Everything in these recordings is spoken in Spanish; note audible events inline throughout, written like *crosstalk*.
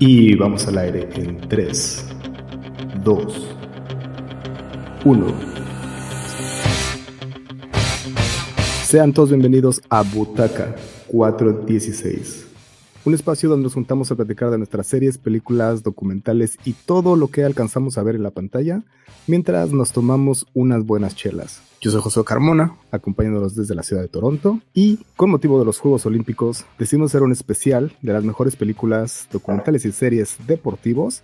Y vamos al aire en 3, 2, 1. Sean todos bienvenidos a Butaca 416, un espacio donde nos juntamos a platicar de nuestras series, películas, documentales y todo lo que alcanzamos a ver en la pantalla mientras nos tomamos unas buenas chelas. Yo soy José Carmona, acompañándolos desde la ciudad de Toronto, y con motivo de los Juegos Olímpicos decidimos hacer un especial de las mejores películas, documentales y series deportivos,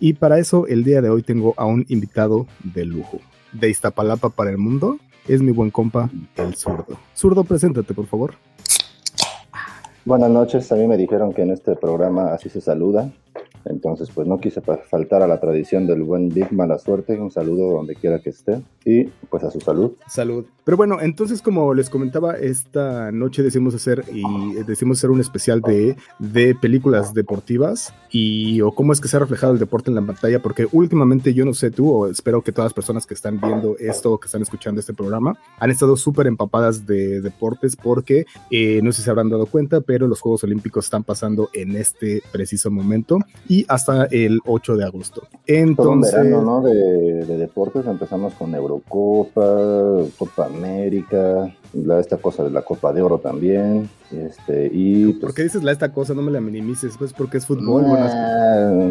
y para eso el día de hoy tengo a un invitado de lujo. De Iztapalapa para el mundo, es mi buen compa, el zurdo. Zurdo, preséntate, por favor. Buenas noches, a mí me dijeron que en este programa así se saluda. Entonces, pues no quise faltar a la tradición del buen Big Mala Suerte. Un saludo donde quiera que esté. Y pues a su salud. Salud. Pero bueno, entonces, como les comentaba, esta noche decimos hacer y decimos hacer un especial de, de películas deportivas y o cómo es que se ha reflejado el deporte en la pantalla, porque últimamente yo no sé tú, o espero que todas las personas que están viendo esto, que están escuchando este programa, han estado súper empapadas de deportes, porque eh, no sé si se habrán dado cuenta, pero los Juegos Olímpicos están pasando en este preciso momento y hasta el 8 de agosto. Entonces, Todo verano, ¿no? De, de, deportes empezamos con Eurocopa, Copa América, la, esta cosa de la Copa de Oro también. Este, y ¿Por qué dices la esta cosa? No me la minimices, pues porque es fútbol.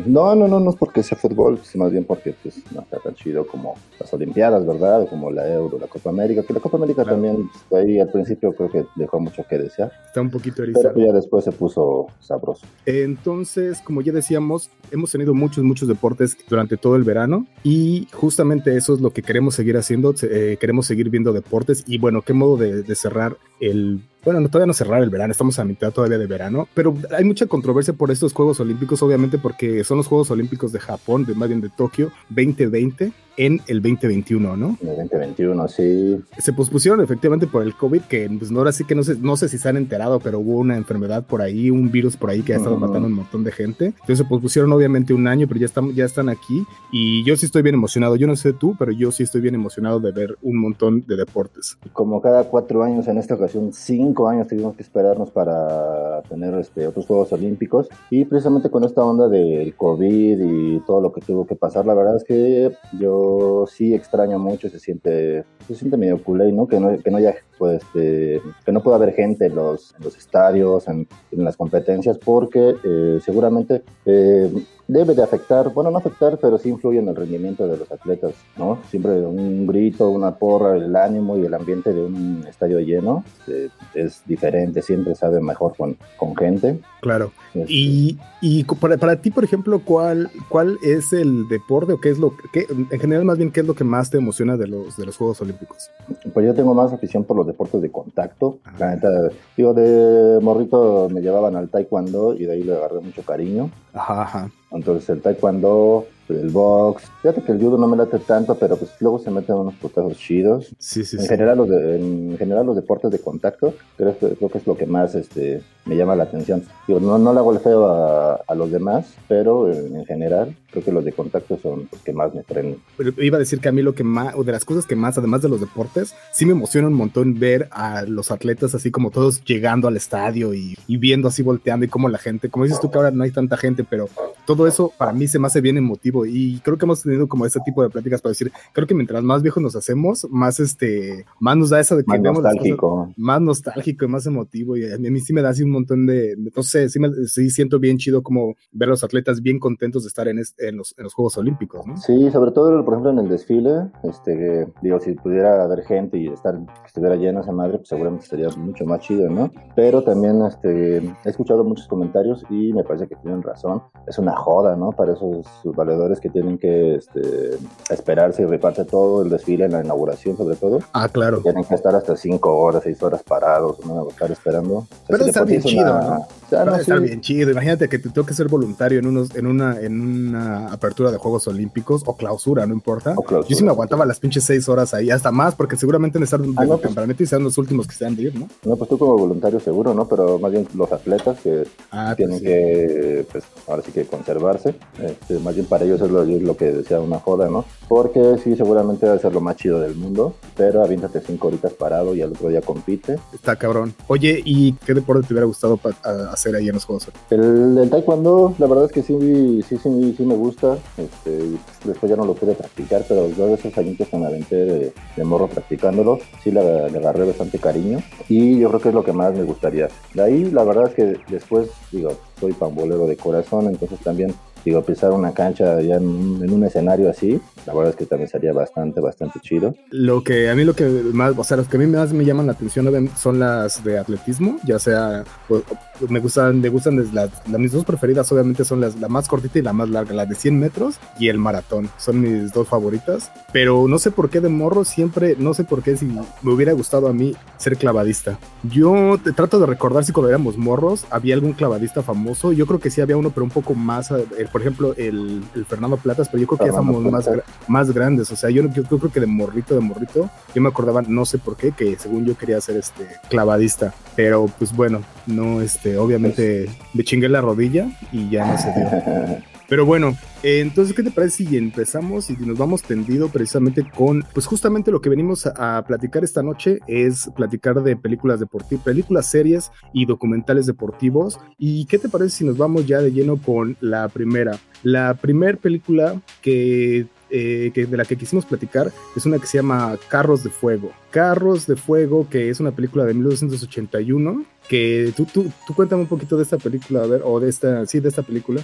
no, no, no, no es porque sea fútbol, sino más bien porque pues, no está tan chido como las Olimpiadas, ¿verdad? Como la Euro, la Copa América, que la Copa América también pues, ahí al principio creo que dejó mucho que desear. Está un poquito erizado. Pero ya después se puso sabroso. Entonces, como ya decíamos, hemos tenido muchos, muchos deportes durante todo el verano y justamente eso es lo que queremos seguir haciendo, eh, queremos seguir viendo deportes y bueno, qué modo de, de cerrar el bueno, no, todavía no cerrar el verano, estamos a mitad todavía de verano, pero hay mucha controversia por estos Juegos Olímpicos, obviamente porque son los Juegos Olímpicos de Japón, de más bien de Tokio 2020 en el 2021, ¿no? En el 2021, sí. Se pospusieron efectivamente por el COVID, que pues no, ahora sí que no sé, no sé si se han enterado, pero hubo una enfermedad por ahí, un virus por ahí que ha estado matando a un montón de gente. Entonces se pospusieron obviamente un año, pero ya están, ya están aquí y yo sí estoy bien emocionado. Yo no sé tú, pero yo sí estoy bien emocionado de ver un montón de deportes. Como cada cuatro años, en esta ocasión cinco años tuvimos que esperarnos para tener este, otros Juegos Olímpicos y precisamente con esta onda del COVID y todo lo que tuvo que pasar, la verdad es que yo sí extraño mucho, se siente, se siente medio culé, ¿no? Que no, que no haya, pues, este, que no pueda haber gente en los, en los estadios, en, en, las competencias, porque eh, seguramente eh, debe de afectar, bueno, no afectar, pero sí influye en el rendimiento de los atletas, ¿no? Siempre un grito, una porra, el ánimo y el ambiente de un estadio lleno eh, es diferente, siempre sabe mejor con, con gente. Claro. Este. Y, y para, para, ti, por ejemplo, ¿cuál, ¿cuál es el deporte o qué es lo que, en general, más bien, qué es lo que más te emociona de los, de los Juegos Olímpicos? Pues yo tengo más afición por los deportes de contacto. Ajá. La neta, digo, de morrito me llevaban al taekwondo y de ahí le agarré mucho cariño. Ajá, ajá. Entonces el taekwondo, el box, fíjate que el judo no me late tanto, pero pues luego se meten unos putazos chidos. Sí, sí, en sí. General, los de, en general los deportes de contacto, creo, creo que es lo que más este, me llama la atención. Digo, no, no le hago el feo a, a los demás, pero en, en, general creo que los de contacto son los que más me prenden. Pero iba a decir que a mí lo que más, o de las cosas que más, además de los deportes, sí me emociona un montón ver a los atletas así como todos llegando al estadio y, y viendo así volteando y como la gente, como dices tú que ahora no hay tanta gente, pero todo eso para mí se me hace bien emotivo y creo que hemos tenido como este tipo de pláticas para decir, creo que mientras más viejos nos hacemos, más este, más nos da eso de que más nostálgico. Cosas, más nostálgico y más emotivo y a mí, a mí sí me da así un montón de, de no sé, sí, me, sí, siento bien chido como ver a los atletas bien contentos de estar en, este, en, los, en los Juegos Olímpicos, ¿no? Sí, sobre todo, por ejemplo, en el desfile, este, digo, si pudiera haber gente y estar, que estuviera llena esa madre, pues seguramente sería mucho más chido, ¿no? Pero también, este, he escuchado muchos comentarios y me parece que tienen razón, es una joda, ¿no? Para esos valedores que tienen que este, esperarse y reparte todo el desfile en la inauguración, sobre todo. Ah, claro. Tienen que estar hasta 5 horas, 6 horas parados, ¿no? Estar esperando. O sea, Pero si está bien chido, una... ¿no? Sea, no está sí. bien chido. Imagínate que te toque ser voluntario en, unos, en, una, en una apertura de Juegos Olímpicos o clausura, no importa. Clausura, Yo sí me aguantaba las pinches 6 horas ahí, hasta más, porque seguramente en estar Ah, no, pues- y sean los últimos que se han de ir, ¿no? No, pues tú como voluntario seguro, ¿no? Pero más bien los atletas que Ah, tienen pues sí. que, pues ahora sí que conservarse. Este, más bien para ellos es lo, es lo que decía una joda, ¿no? Porque sí, seguramente debe ser lo más chido del mundo, pero aviéntate cinco horitas parado y al otro día compite. Está cabrón. Oye, ¿y qué deporte te hubiera gustado a- hacer ahí en los Juegos El, el taekwondo, la verdad es que sí, sí, sí, sí me gusta. Este, después ya no lo pude practicar, pero de esos añitos que me aventé de, morro practicándolo, sí le, le, agarré bastante cariño. Y yo creo que es lo que más me gustaría. De ahí, la verdad es que después, digo, soy pambolero de corazón, entonces también digo, pisar una cancha ya en, un escenario así, la verdad es que también sería bastante, bastante chido. Lo que a mí lo que más, o sea, los que a mí más me llaman la atención son las de atletismo, ya sea, pues, me gustan, me gustan las, las, mis dos preferidas obviamente son las, la más cortita y la más larga, la de 100 metros y el maratón, son mis dos favoritas, pero no sé por qué de morro siempre, no sé por qué si me hubiera gustado a mí ser clavadista. Yo te trato de recordar si cuando éramos morros había algún clavadista famoso, yo creo que sí había uno, pero un poco más, eh, por ejemplo, el, Fernando Platas, pero yo creo que ya somos más, más grandes, o sea, yo, yo, creo que de morrito, de morrito, yo me acordaba, no sé por qué, que según yo quería ser este clavadista, pero pues bueno, no, este, obviamente me chingué la rodilla y ya no se dio. *laughs* Pero bueno, eh, entonces, ¿qué te parece si empezamos y nos vamos tendido precisamente con, pues justamente lo que venimos a, platicar esta noche es platicar de películas deportivas, películas, series y documentales deportivos. ¿Y qué te parece si nos vamos ya de lleno con la primera? La primera película que eh, que de la que quisimos platicar es una que se llama Carros de Fuego. Carros de Fuego, que es una película de 1981, que tú, tú, tú cuéntame un poquito de esta película, a ver, o de esta, sí, de esta película.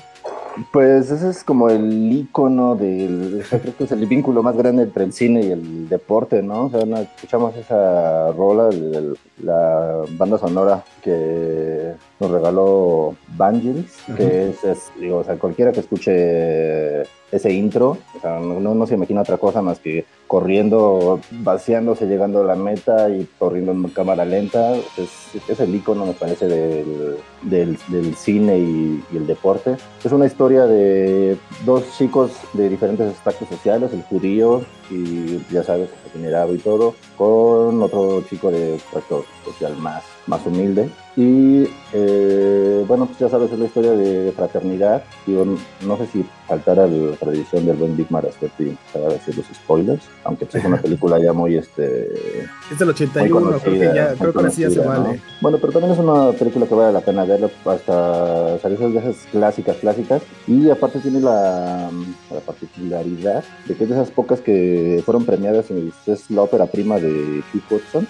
Pues ese es como el icono del, creo que es el vínculo más grande entre el cine y el deporte, ¿no? O sea, escuchamos esa rola de la banda sonora que nos regaló Vangelis, que es, digo, o sea, cualquiera que escuche ese intro, o sea, no, no, se imagina otra cosa más que corriendo, vaciándose, llegando a la meta y corriendo en cámara lenta. Es, es el icono, me parece, del, del, cine y, el deporte. Es una historia de dos chicos de diferentes estatus sociales, el judío y ya sabes, adinerado y todo, con otro chico de puesto social más, más humilde. Y eh, bueno, pues ya sabes, es la historia de fraternidad. Digo, no sé si faltara la tradición del buen Big Marastetti para decir los spoilers, aunque pues es una *laughs* película ya muy... este Es del 81, creo que ya, creo que ya se vale. Bueno, pero también es una película que vale la pena verla hasta salir de esas clásicas, clásicas. Y aparte tiene la, la particularidad de que es de esas pocas que fueron premiadas, es la ópera prima de Hugh Hudson.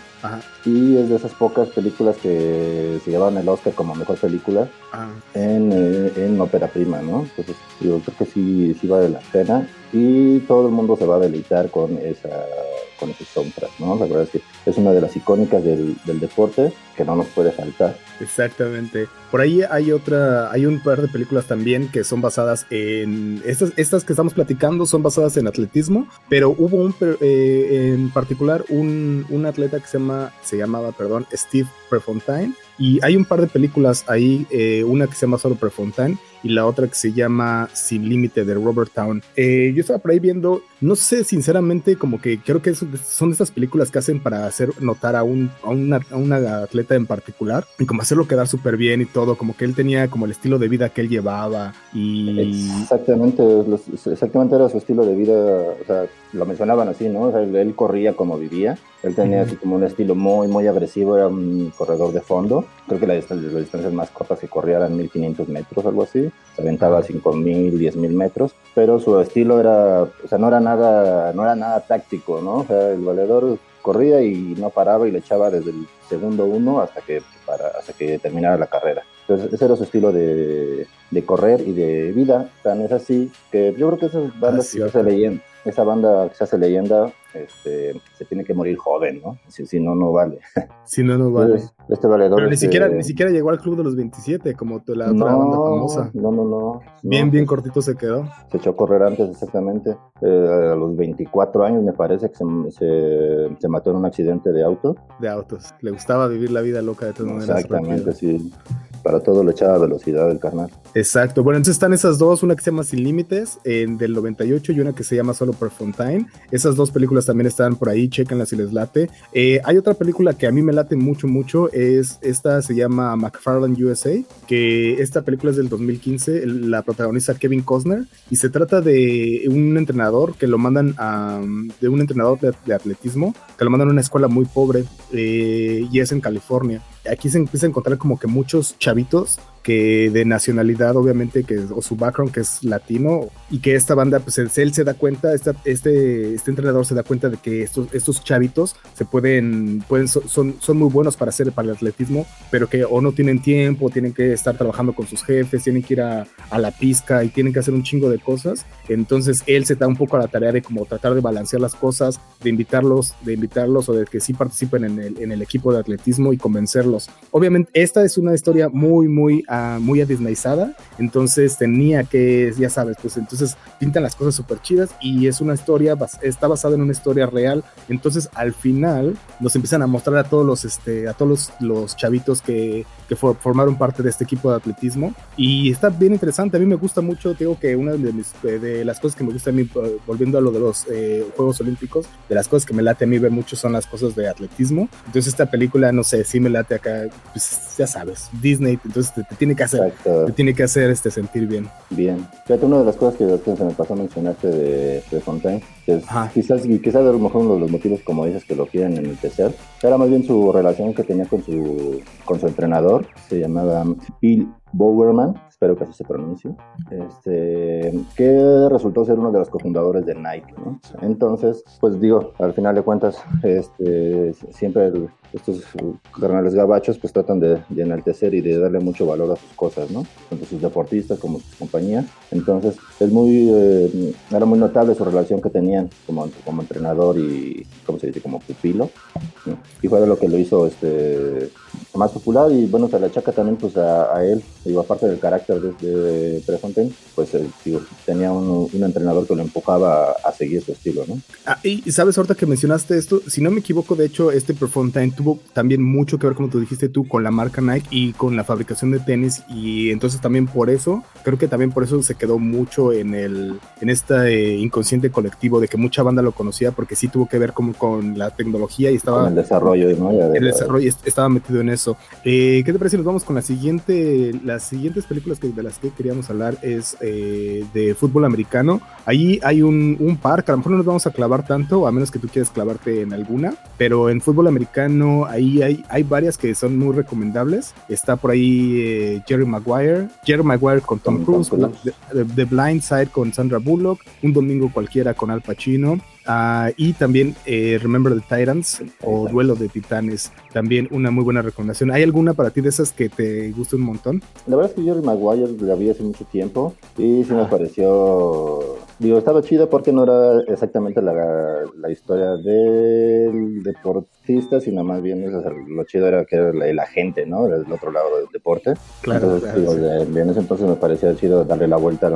Y es de esas pocas películas que se llevaron el Oscar como mejor película ah. en, eh, en, ópera prima, ¿no? Entonces, yo creo que sí, sí vale la pena y todo el mundo se va a deleitar con esa con ese soundtrack, ¿no? La verdad es que es una de las icónicas del, deporte que no nos puede faltar. Exactamente. Por ahí hay otra, hay un par de películas también que son basadas en estas, estas que estamos platicando son basadas en atletismo, pero hubo un eh, en particular un, un, atleta que se llama, se llamaba, perdón, Steve Prefontaine y hay un par de películas ahí, eh, una que se llama solo Prefontaine y la otra que se llama Sin Límite de Robert Town. Eh, yo estaba por ahí viendo, no sé, sinceramente, como que creo que son esas películas que hacen para hacer notar a, un, a, una, a una atleta en particular y como hacerlo quedar súper bien y todo, como que él tenía como el estilo de vida que él llevaba y... Exactamente, exactamente era su estilo de vida, o sea, lo mencionaban así, ¿no? O sea, él corría como vivía, él tenía así como un estilo muy, muy agresivo, era un corredor de fondo, creo que la distancia, las distancias más cortas que corría eran 1500 metros, algo así, se aventaba 5000, 10000 metros, pero su estilo era, o sea, no era nada, no era nada táctico, ¿no? O sea, el valedor corría y no paraba y le echaba desde el segundo uno hasta que, para, hasta que terminara la carrera. Entonces, ese era su estilo de, de correr y de vida. Tan es así que yo creo que esas bandas ah, que se leyen, esa banda que se hace leyenda este, se tiene que morir joven, ¿no? Si, no, no vale. Si no, no vale. *laughs* este valedor Pero ni, siquiera, ni siquiera llegó al club de los 27, como la otra no, banda famosa. No, no, no. Bien, bien cortito se quedó. Se echó a correr antes, exactamente. Eh, a los 24 años, me parece que se, se, mató en un accidente de auto. De autos. Le gustaba vivir la vida loca de todas maneras. Exactamente, sí para todo le echaba velocidad el carnal. Exacto. Bueno, entonces están esas dos, una que se llama Sin Límites, en del 98, y una que se llama Solo Prefontaine. Esas dos películas también están por ahí, chequenlas si les late. Eh, hay otra película que a mí me late mucho, mucho, es esta se llama McFarland USA, que esta película es del 2015, la protagoniza Kevin Costner, y se trata de un entrenador que lo mandan a, de un entrenador de, atletismo, que lo mandan a una escuela muy pobre, eh, y es en California aquí se empieza a encontrar como que muchos chavitos que de nacionalidad obviamente que o su background que es latino y que esta banda pues él se da cuenta este este entrenador se da cuenta de que estos estos chavitos se pueden pueden son son muy buenos para hacer para el atletismo pero que o no tienen tiempo tienen que estar trabajando con sus jefes tienen que ir a, la pizca y tienen que hacer un chingo de cosas. Entonces él se da un poco a la tarea de como tratar de balancear las cosas de invitarlos de invitarlos o de que sí participen en el, equipo de atletismo y convencerlos. Obviamente esta es una historia muy muy muy adisneyzada, entonces tenía que, ya sabes, pues entonces pintan las cosas súper chidas y es una historia, está basada en una historia real, entonces al final nos empiezan a mostrar a todos los, este, a todos los, chavitos que, que formaron parte de este equipo de atletismo. Y está bien interesante, a mí me gusta mucho, digo que una de, mis, de las cosas que me gusta a mí, volviendo a lo de los eh, Juegos Olímpicos, de las cosas que me late a mí ver mucho son las cosas de atletismo, entonces esta película, no sé, sí me late acá, pues ya sabes, Disney, entonces te tiene que hacer, tiene que hacer este sentir bien. Bien. Fíjate, una de las cosas que, se me pasó a mencionarte de, de Fontaine, que es quizás, y quizás a lo mejor uno de los motivos, como dices, que lo quieren en el tercer, era más bien su relación que tenía con su, con su entrenador, se llamaba Bill Bowerman, espero que así se pronuncie, este, que resultó ser uno de los cofundadores de Nike. ¿no? Entonces, pues digo, al final de cuentas, este, siempre estos carnales gabachos pues tratan de, enaltecer y de darle mucho valor a sus cosas, ¿no? Tanto sus deportistas como sus compañías. Entonces, es muy, eh, era muy notable su relación que tenían como, como entrenador y, ¿cómo se dice?, como pupilo. Y fue de lo que lo hizo este, más popular y bueno, se le achaca también pues a, él, digo, aparte del carácter de, de Prefontaine, pues eh, tenía un, entrenador que lo empujaba a, seguir su estilo, ¿no? Ah, y sabes, ahorita que mencionaste esto, si no me equivoco, de hecho, este Prefontaine tuvo también mucho que ver, como tú dijiste tú, con la marca Nike y con la fabricación de tenis y entonces también por eso, creo que también por eso se quedó mucho en el, en este inconsciente colectivo de que mucha banda lo conocía porque sí tuvo que ver como con la tecnología y estaba... Con el desarrollo, ¿no? el desarrollo, estaba metido en eso. Eh, ¿Qué te parece nos vamos con la siguiente, las siguientes películas que, de las que queríamos hablar es eh, de fútbol americano. Ahí hay un, un par que a lo mejor no nos vamos a clavar tanto, a menos que tú quieras clavarte en alguna, pero en fútbol americano ahí hay, hay varias que son muy recomendables. Está por ahí eh, Jerry Maguire, Jerry Maguire con Tom, Cruise, The Blind Side con Sandra Bullock, Un Domingo Cualquiera con Al Pacino. Ah, y también eh, Remember the Titans o Duelo de Titanes, también una muy buena recomendación. ¿Hay alguna para ti de esas que te guste un montón? La verdad es que Jerry Maguire la vi hace mucho tiempo y sí me pareció, digo, estaba chido porque no era exactamente la, la historia del deportista, sino más bien lo chido era que era el agente, ¿no? Del otro lado del deporte. Claro, entonces, digo, en ese entonces me parecía chido darle la vuelta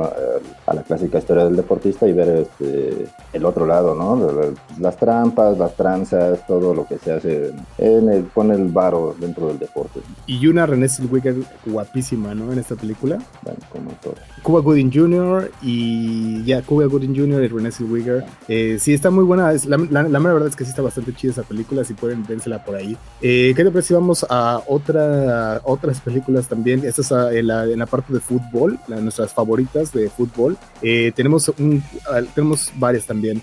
a la, clásica historia del deportista y ver este, el otro lado, ¿no? Las trampas, las tranzas, todo lo que se hace en el, con el varo dentro del deporte. Y una René Zellweger guapísima, ¿no? En esta película. Bueno, como todo. Cuba Gooding Jr. y ya, Cuba Gooding Jr. y René Zellweger. Eh, sí, está muy buena. Es, la, la, verdad es que sí está bastante chida esa película, si pueden vérsela por ahí. Eh, ¿Qué te parece vamos a, otra, otras películas también? Esta es en, la, en la parte de fútbol, nuestras favoritas de fútbol. Eh, tenemos, un, tenemos varias también.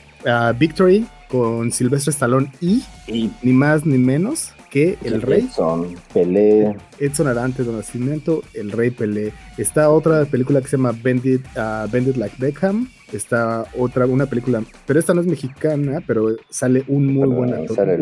Victory con Silvestre Stallone y, ni más ni menos que el, rey. Edson, Pelé. Edson Arantes de Nacimiento, el rey Pelé. Está otra película que se llama Bendit, uh, Bendit Like Beckham. Está otra, una película, pero esta no es mexicana, pero sale un muy buen actor.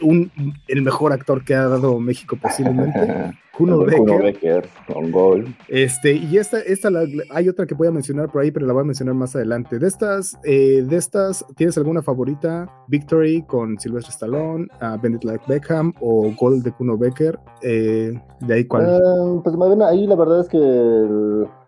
Un, el mejor actor que ha dado México posiblemente. *laughs* Kuno Becker. con gol. Este, y esta, esta hay otra que voy a mencionar por ahí, pero la voy a mencionar más adelante. De estas, eh, de estas, ¿tienes alguna favorita? Victory con Sylvester Stallone, uh, Bendit Like Beckham o Gol de Kuno Becker. Eh, ¿De ahí cuál? Uh, pues ahí la verdad es que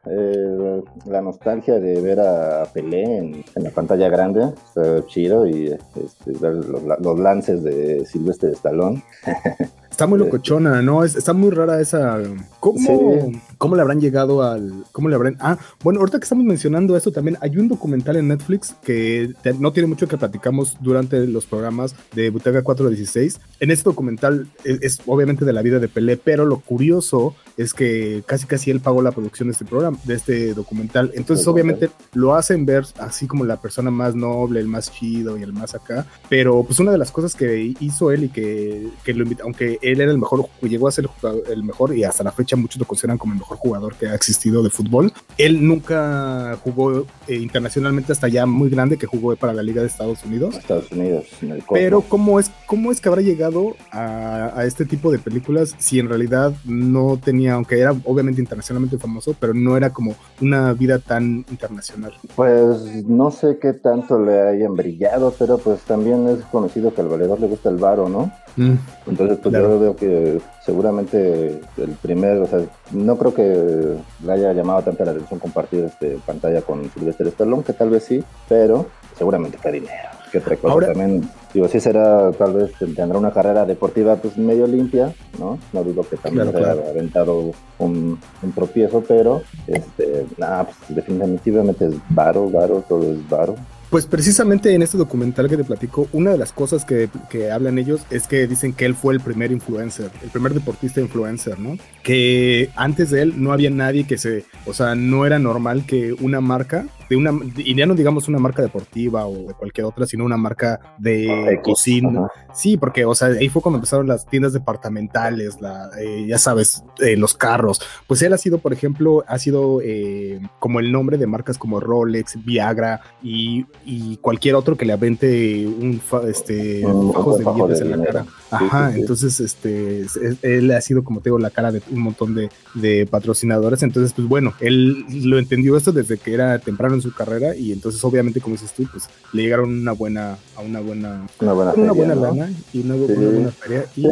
eh, la nostalgia de ver a Pelé en, la pantalla grande está chido y este, ver los, lances de Silvestre Stallone. *laughs* Está muy locochona, ¿no? está muy rara esa. ¿Cómo, ¿Cómo le habrán llegado al. ¿Cómo le habrán.? Ah, bueno, ahorita que estamos mencionando esto también, hay un documental en Netflix que no tiene mucho que platicamos durante los programas de Butaga 416. En este documental es, obviamente de la vida de Pelé, pero lo curioso es que casi casi él pagó la producción de este programa, de este documental. Entonces, obviamente, lo hacen ver así como la persona más noble, el más chido y el más acá. Pero, pues, una de las cosas que hizo él y que, que lo invita, aunque él era el mejor, llegó a ser el, mejor y hasta la fecha muchos lo consideran como el mejor jugador que ha existido de fútbol. Él nunca jugó eh, internacionalmente hasta ya muy grande que jugó para la Liga de Estados Unidos. Estados Unidos, Pero ¿cómo es, cómo es que habrá llegado a, a este tipo de películas si en realidad no tenía, aunque era obviamente internacionalmente famoso, pero no era como una vida tan internacional? Pues no sé qué tanto le hayan brillado, pero pues también es conocido que al valedor le gusta el varo, ¿no? Mm. Entonces, pues yo veo que seguramente el primer, o sea, no creo que le haya llamado tanta la atención compartir este pantalla con Sylvester Stallone, que tal vez sí, pero seguramente fue dinero. Que otra cosa también, digo, sí será, tal vez tendrá una carrera deportiva pues medio limpia, ¿no? No dudo que también haya aventado un, un, tropiezo, pero este, nada, pues definitivamente es varo, varo, todo es varo. Pues precisamente en este documental que te platico, una de las cosas que, que, hablan ellos es que dicen que él fue el primer influencer, el primer deportista influencer, ¿no? Que antes de él no había nadie que se, o sea, no era normal que una marca de una, y ya no digamos una marca deportiva o de cualquier otra, sino una marca de cocina. Sí, porque, o sea, ahí fue cuando empezaron las tiendas departamentales, la, eh, ya sabes, eh, los carros. Pues él ha sido, por ejemplo, ha sido eh, como el nombre de marcas como Rolex, Viagra y, y cualquier otro que le avente un este, ojos de billetes en la cara. Ajá, entonces, este, él ha sido, como te digo, la cara de un montón de, de patrocinadores. Entonces, pues bueno, él lo entendió esto desde que era temprano su carrera y entonces obviamente como dices tú, pues le llegaron una buena, a una buena, una buena, una buena lana y una, buena feria. Y...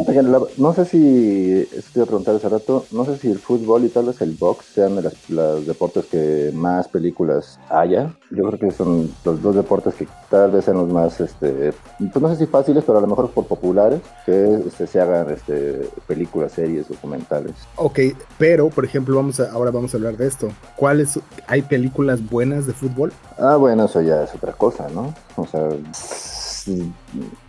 no sé si, estoy a preguntar hace rato, no sé si el fútbol y tal vez el box sean de los deportes que más películas haya. Yo creo que son los dos deportes que tal vez sean los más, este, pues no sé si fáciles, pero a lo mejor por populares, que este, se hagan este, películas, series, documentales. Ok, pero por ejemplo, vamos a, ahora vamos a hablar de esto. ¿Cuáles hay películas buenas de fútbol? Ah, bueno, eso ya es otra cosa, ¿no? O sea,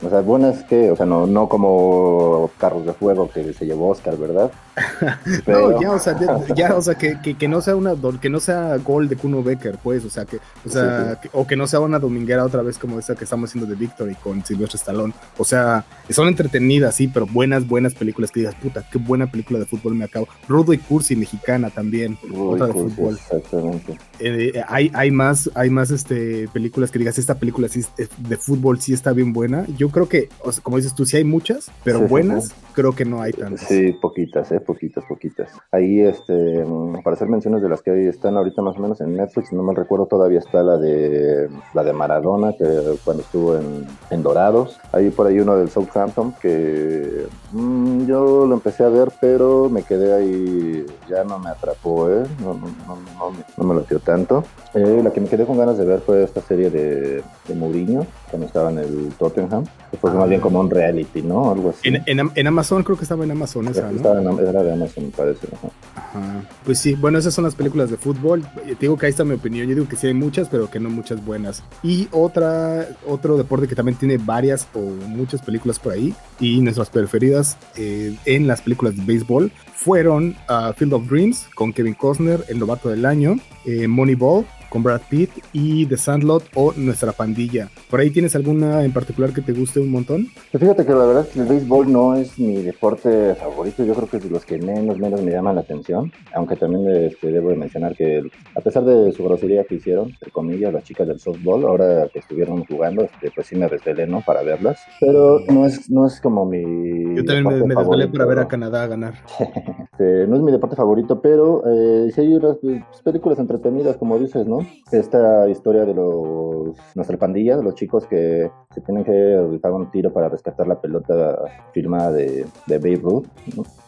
o sea, buenas que, o sea, no, no como Carros de Fuego que se llevó Oscar, ¿verdad? *laughs* no, ya, o sea, ya, o sea que, que, que, no sea una que no sea gol de Kuno Becker, pues, o sea, que, o sea, Que, o que no sea una dominguera otra vez como esa que estamos haciendo de Victory con Silvestre Stallone. O sea, son entretenidas, sí, pero buenas, buenas películas que digas, puta, qué buena película de fútbol me acabo. Rudo y Cursi, mexicana también, otra de fútbol. Exactamente. Eh, hay, hay más, hay más este películas que digas, esta película sí de fútbol sí está bien buena. Yo creo que, como dices tú, sí hay muchas, pero buenas, creo que no hay tantas. Sí, poquitas, eh, poquitas, poquitas. Ahí, este, para hacer menciones de las que están ahorita más o menos en Netflix, no me recuerdo, todavía está la de la de Maradona, que cuando estuvo en, en Dorados. Hay por ahí uno del Southampton que mm, yo lo empecé a ver, pero me quedé ahí, ya no me atrapó, ¿eh? No, no, no, no me lo dio tanto. Eh, la que me quedé con ganas de ver fue esta serie de, de Mourinho, cuando estaba en el Tottenham, que fue más bien como un reality, ¿no? Algo así. En, en, Amazon, creo que estaba en Amazon esa, ¿no? Estaba en, era de Amazon, me parece. Ajá. Pues sí, bueno, esas son las películas de fútbol. Te digo que ahí está mi opinión. Yo digo que sí hay muchas, pero que no muchas buenas. Y otra, otro deporte que también tiene varias o muchas películas por ahí, y nuestras preferidas eh, en las películas de béisbol, fueron uh, Field of Dreams con Kevin Costner, El Novato del Año, eh, Moneyball con Brad Pitt y The Sandlot o Nuestra Pandilla. ¿Por ahí tienes alguna en particular que te guste un montón? Pues fíjate que la verdad es que el béisbol no es mi deporte favorito, yo creo que es de los que menos, menos me llaman la atención, aunque también este, debo de mencionar que a pesar de su grosería que hicieron, entre comillas, las chicas del softball, ahora que estuvieron jugando, este, pues sí me restelé, ¿no? Para verlas, pero no es, no es como mi... Yo también me, me para ver a Canadá ganar. *laughs* este, no es mi deporte favorito, pero eh, sí hay unas pues, películas entretenidas, como dices, ¿no? Esta historia de los nuestra pandilla, de los chicos que se tienen que rifar un tiro para rescatar la pelota firmada de, de Babe Ruth.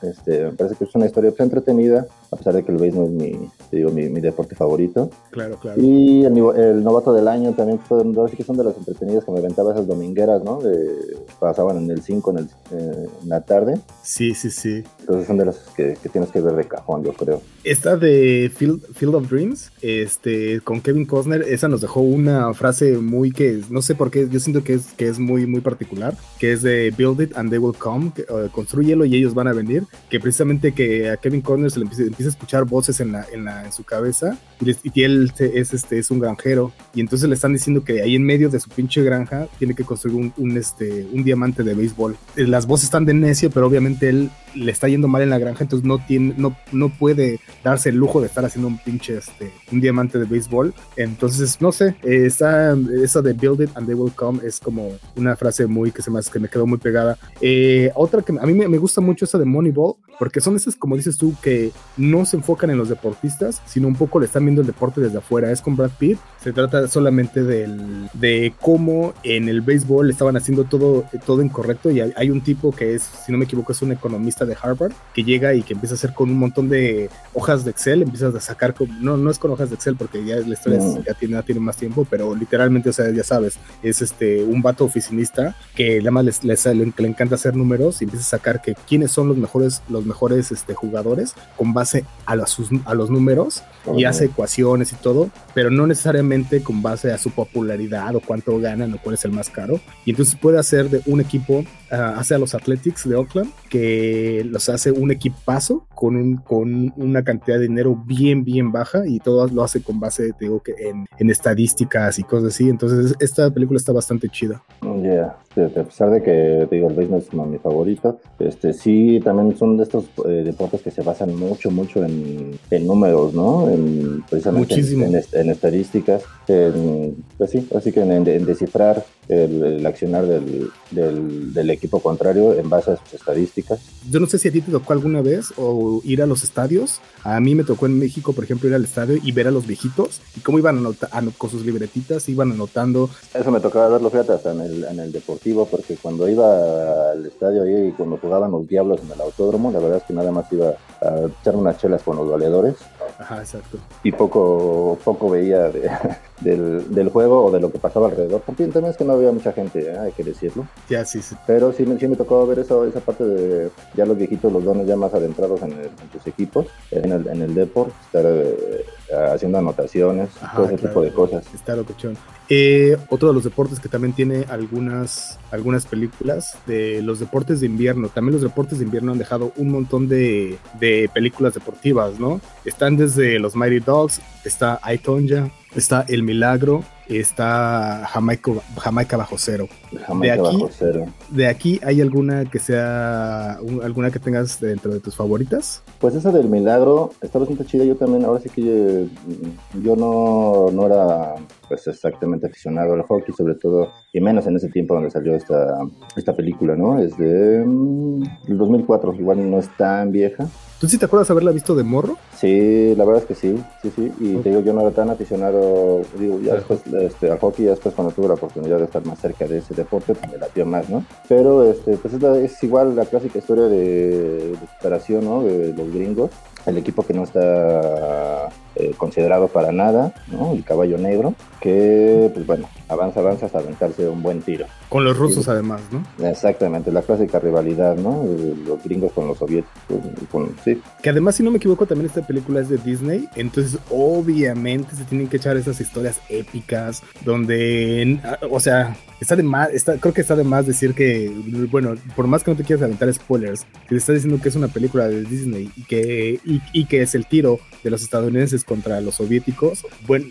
Este, me parece que es una historia entretenida, a pesar de que el béisbol no es mi, digo, mi, deporte favorito. Claro, claro. Y el, el novato del año también fueron dos, que son de las entretenidas que me aventaba esas domingueras, ¿no? De, pasaban en el 5 en, en, la tarde. Sí, sí, sí. Entonces son de las que, tienes que ver de cajón, yo creo. Esta de Field, Field of Dreams, este, con Kevin Costner, esa nos dejó una frase muy que, no sé por qué, yo siento que es, que es muy, muy particular, que es de Build it and they will come, que, uh, construyelo y ellos van a venir, que precisamente que a Kevin Costner se le empieza, a escuchar voces en, la, en, la, en su cabeza y, y él es, este, es un granjero y entonces le están diciendo que ahí en medio de su pinche granja tiene que construir un, un este, un diamante de béisbol. Eh, las voces están de necio, pero obviamente él le está yendo mal en la granja, entonces no tiene, no, no puede darse el lujo de estar haciendo un pinche este, un diamante de béisbol. Entonces, no sé, esa, esa de build it and they will come es como una frase muy que se me, que me quedó muy pegada. Eh, otra que a mí me, me, gusta mucho esa de Moneyball, porque son esas, como dices tú, que no se enfocan en los deportistas, sino un poco le están viendo el deporte desde afuera. Es con Brad Pitt, se trata solamente del, de cómo en el béisbol estaban haciendo todo, todo incorrecto y hay, hay un tipo que es, si no me equivoco, es un economista de Harvard que llega y que empieza a hacer con un montón de hojas de Excel, empiezas a sacar, no, no es con hojas de Excel porque ya la historia ya, tiene, ya tiene más tiempo, pero literalmente, o sea, ya sabes, es este un vato oficinista que nada más les, les, le, le, encanta hacer números y empieza a sacar que quiénes son los mejores, los mejores este, jugadores con base a los, a los números y hace ecuaciones y todo, pero no necesariamente con base a su popularidad o cuánto ganan o cuál es el más caro. Y entonces puede hacer de un equipo, uh, hace a los Athletics de Oakland, que los hace un equipazo con, un, con una cantidad de dinero bien, bien baja y todo lo hace con base, digo, que en, en estadísticas y cosas así. Entonces esta película está bastante chida. Yeah. A pesar de que, te digo, el béisbol es mi favorito, este sí, también son de estos eh, deportes que se basan mucho, mucho en, en números, ¿no? En, precisamente en, en, en, estadísticas, pues sí, así que en, descifrar el, el accionar del, del, del, equipo contrario en base a sus estadísticas. Yo no sé si a ti te tocó alguna vez o ir a los estadios. A mí me tocó en México, por ejemplo, ir al estadio y ver a los viejitos y cómo iban anotando con sus libretitas, iban anotando. Eso me tocaba verlo, fíjate, hasta en el, en el deportivo, porque cuando iba al estadio ahí y cuando jugaban los diablos en el autódromo, la verdad es que nada más iba a echar unas chelas con los valedores. Ajá, exacto. Y poco, poco veía de, *laughs* del, del, juego o de lo que pasaba alrededor. Porque también es que no había mucha gente, ¿eh? hay que decirlo. Ya, sí, sí. Pero sí, sí me tocó ver eso, esa parte de ya los viejitos, los dones ya más adentrados en, el, en tus equipos, en el, en el Deport, estar eh, haciendo anotaciones, Ajá, todo ese claro, tipo de cosas. Está locochón. Eh, otro de los deportes que también tiene algunas, algunas películas, de los deportes de invierno. También los deportes de invierno han dejado un montón de, de películas deportivas, ¿no? Están desde los Mighty Dogs, está Aitonja, está El Milagro, está Jamaica, Jamaica bajo cero. Jamaica de aquí, bajo cero. ¿De aquí hay alguna que sea, alguna que tengas dentro de tus favoritas? Pues esa del Milagro está bastante chida. Yo también, ahora sí que yo, yo no, no era pues exactamente aficionado al hockey, sobre todo, y menos en ese tiempo donde salió esta, esta película, ¿no? Es de mm, el 2004, igual no es tan vieja. ¿Tú sí te acuerdas haberla visto de morro? Sí, la verdad es que sí, sí, sí. Y okay. te digo, yo no era tan aficionado, digo, ya después este, al hockey, ya después cuando tuve la oportunidad de estar más cerca de ese deporte, pues me latió más, ¿no? Pero este, pues es, es igual la clásica historia de, de superación, ¿no? De los gringos. El equipo que no está eh, considerado para nada, ¿no? El caballo negro, que, pues bueno, avanza, avanza hasta aventarse un buen tiro. Con los rusos, sí. además, ¿no? Exactamente, la clásica rivalidad, ¿no? Los gringos con los soviéticos, con, sí. Que además, si no me equivoco, también esta película es de Disney, entonces obviamente se tienen que echar esas historias épicas, donde, o sea, está de más, está, creo que está de más decir que, bueno, por más que no te quieras aventar spoilers, te está diciendo que es una película de Disney y que, y, y que es el tiro de los estadounidenses contra los soviéticos, bueno,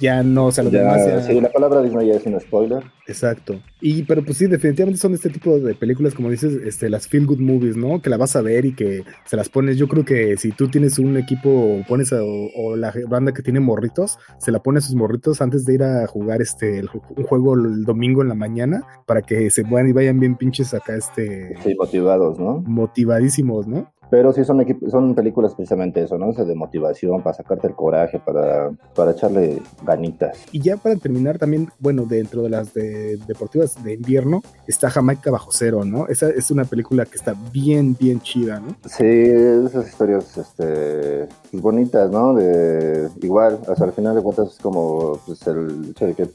ya no, o sea, lo ya, demás ya... Sí, la palabra Disney ya es un spoiler. Exacto. Y, pero pues sí, definitivamente son este tipo de películas, como dices, este, las feel good movies, ¿no? Que la vas a ver y que se las pones. Yo creo que si tú tienes un equipo, pones a, o, o, la banda que tiene morritos, se la pone a sus morritos antes de ir a jugar este, el, un juego el domingo en la mañana, para que se puedan y vayan bien pinches acá, este. Sí, motivados, ¿no? Motivadísimos, ¿no? Pero sí son, son películas precisamente eso, ¿no? O sea, de motivación, para sacarte el coraje, para, para echarle ganitas. Y ya para terminar también, bueno, dentro de las de, deportivas de invierno, está Jamaica Bajo Cero, ¿no? Esa es una película que está bien, bien chida, ¿no? Sí, esas historias este, pues bonitas, ¿no? De, igual, sea, al final de cuentas es como pues, el hecho de que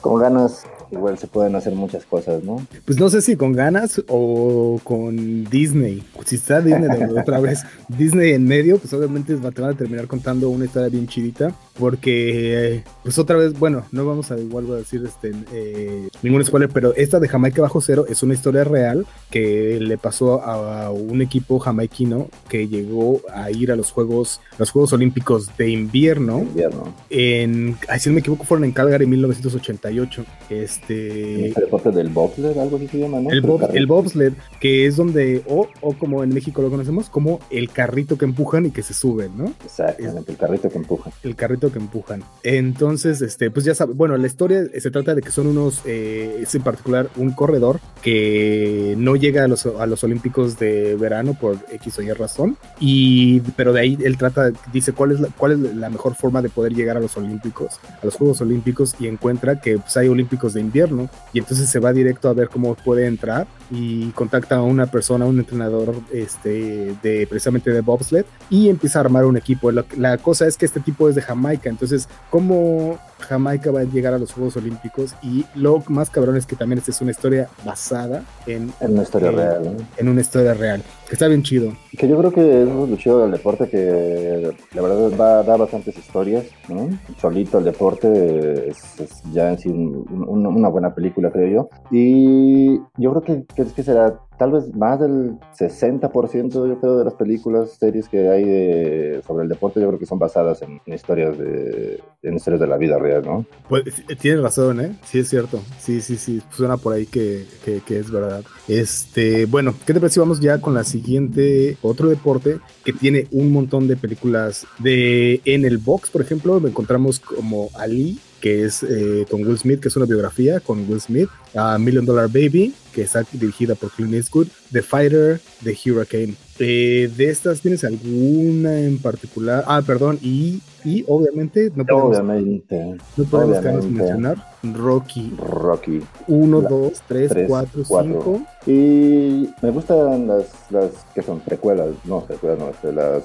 con ganas igual se pueden hacer muchas cosas, ¿no? Pues no sé si con ganas o con Disney. Si está Disney otra *laughs* vez, Disney en medio, pues obviamente te van a terminar contando una historia bien chidita. Porque, pues otra vez, bueno, no vamos a igual a decir este eh, ningún spoiler, pero esta de Jamaica bajo cero es una historia real que le pasó a, un equipo jamaiquino que llegó a ir a los Juegos, los Juegos Olímpicos de invierno. invierno. En, si no me equivoco, fueron en Calgary en 1988. Este. El deporte del bobsled, algo así se llama, ¿no? El, el bobsled, que es donde, o, o como en México lo conocemos, como el carrito que empujan y que se suben, ¿no? Exactamente, el carrito que empujan. El carrito que empujan. Entonces, este, pues ya sabes, bueno, la historia se trata de que son unos, eh, es en particular un corredor que no llega a los, a los Olímpicos de verano por X o Y razón, y, pero de ahí él trata, dice cuál es la, cuál es la mejor forma de poder llegar a los Olímpicos, a los Juegos Olímpicos, y encuentra que pues, hay Olímpicos de invierno, y entonces se va directo a ver cómo puede entrar y contacta a una persona, un entrenador este, de precisamente de bobsled, y empieza a armar un equipo. La, la cosa es que este tipo es de Jamaica, entonces, ¿cómo Jamaica va a llegar a los Juegos Olímpicos? Y lo más cabrón es que también esta es una historia basada en, en una historia real. ¿no? En una historia real, que está bien chido. Que yo creo que es lo chido del deporte, que la verdad va a dar bastantes historias. ¿no? Solito el deporte es, es ya en sí un, un, una buena película, creo yo. Y yo creo que, que, que será tal vez más del 60% yo creo de las películas, series que hay de, sobre el deporte, yo creo que son basadas en, historias de en historias de la vida real, ¿no? Pues tienes razón, ¿eh? Sí es cierto. Sí, sí, sí. Suena por ahí que, que, que es verdad. Este, bueno, ¿qué te parece? Vamos ya con la siguiente, otro deporte que tiene un montón de películas de en el box, por ejemplo, encontramos como Ali, que es eh, con Will Smith, que es una biografía con Will Smith, a Million Dollar Baby, que está dirigida por Clint Eastwood, The Fighter, The Hurricane. Eh, de estas, ¿tienes alguna en particular? Ah, perdón, y, y obviamente no podemos, obviamente, no podemos obviamente. mencionar Rocky. Rocky. 1, 2, 3, 4, 5. Y me gustan las, las que son precuelas, no, precuelas no, este, las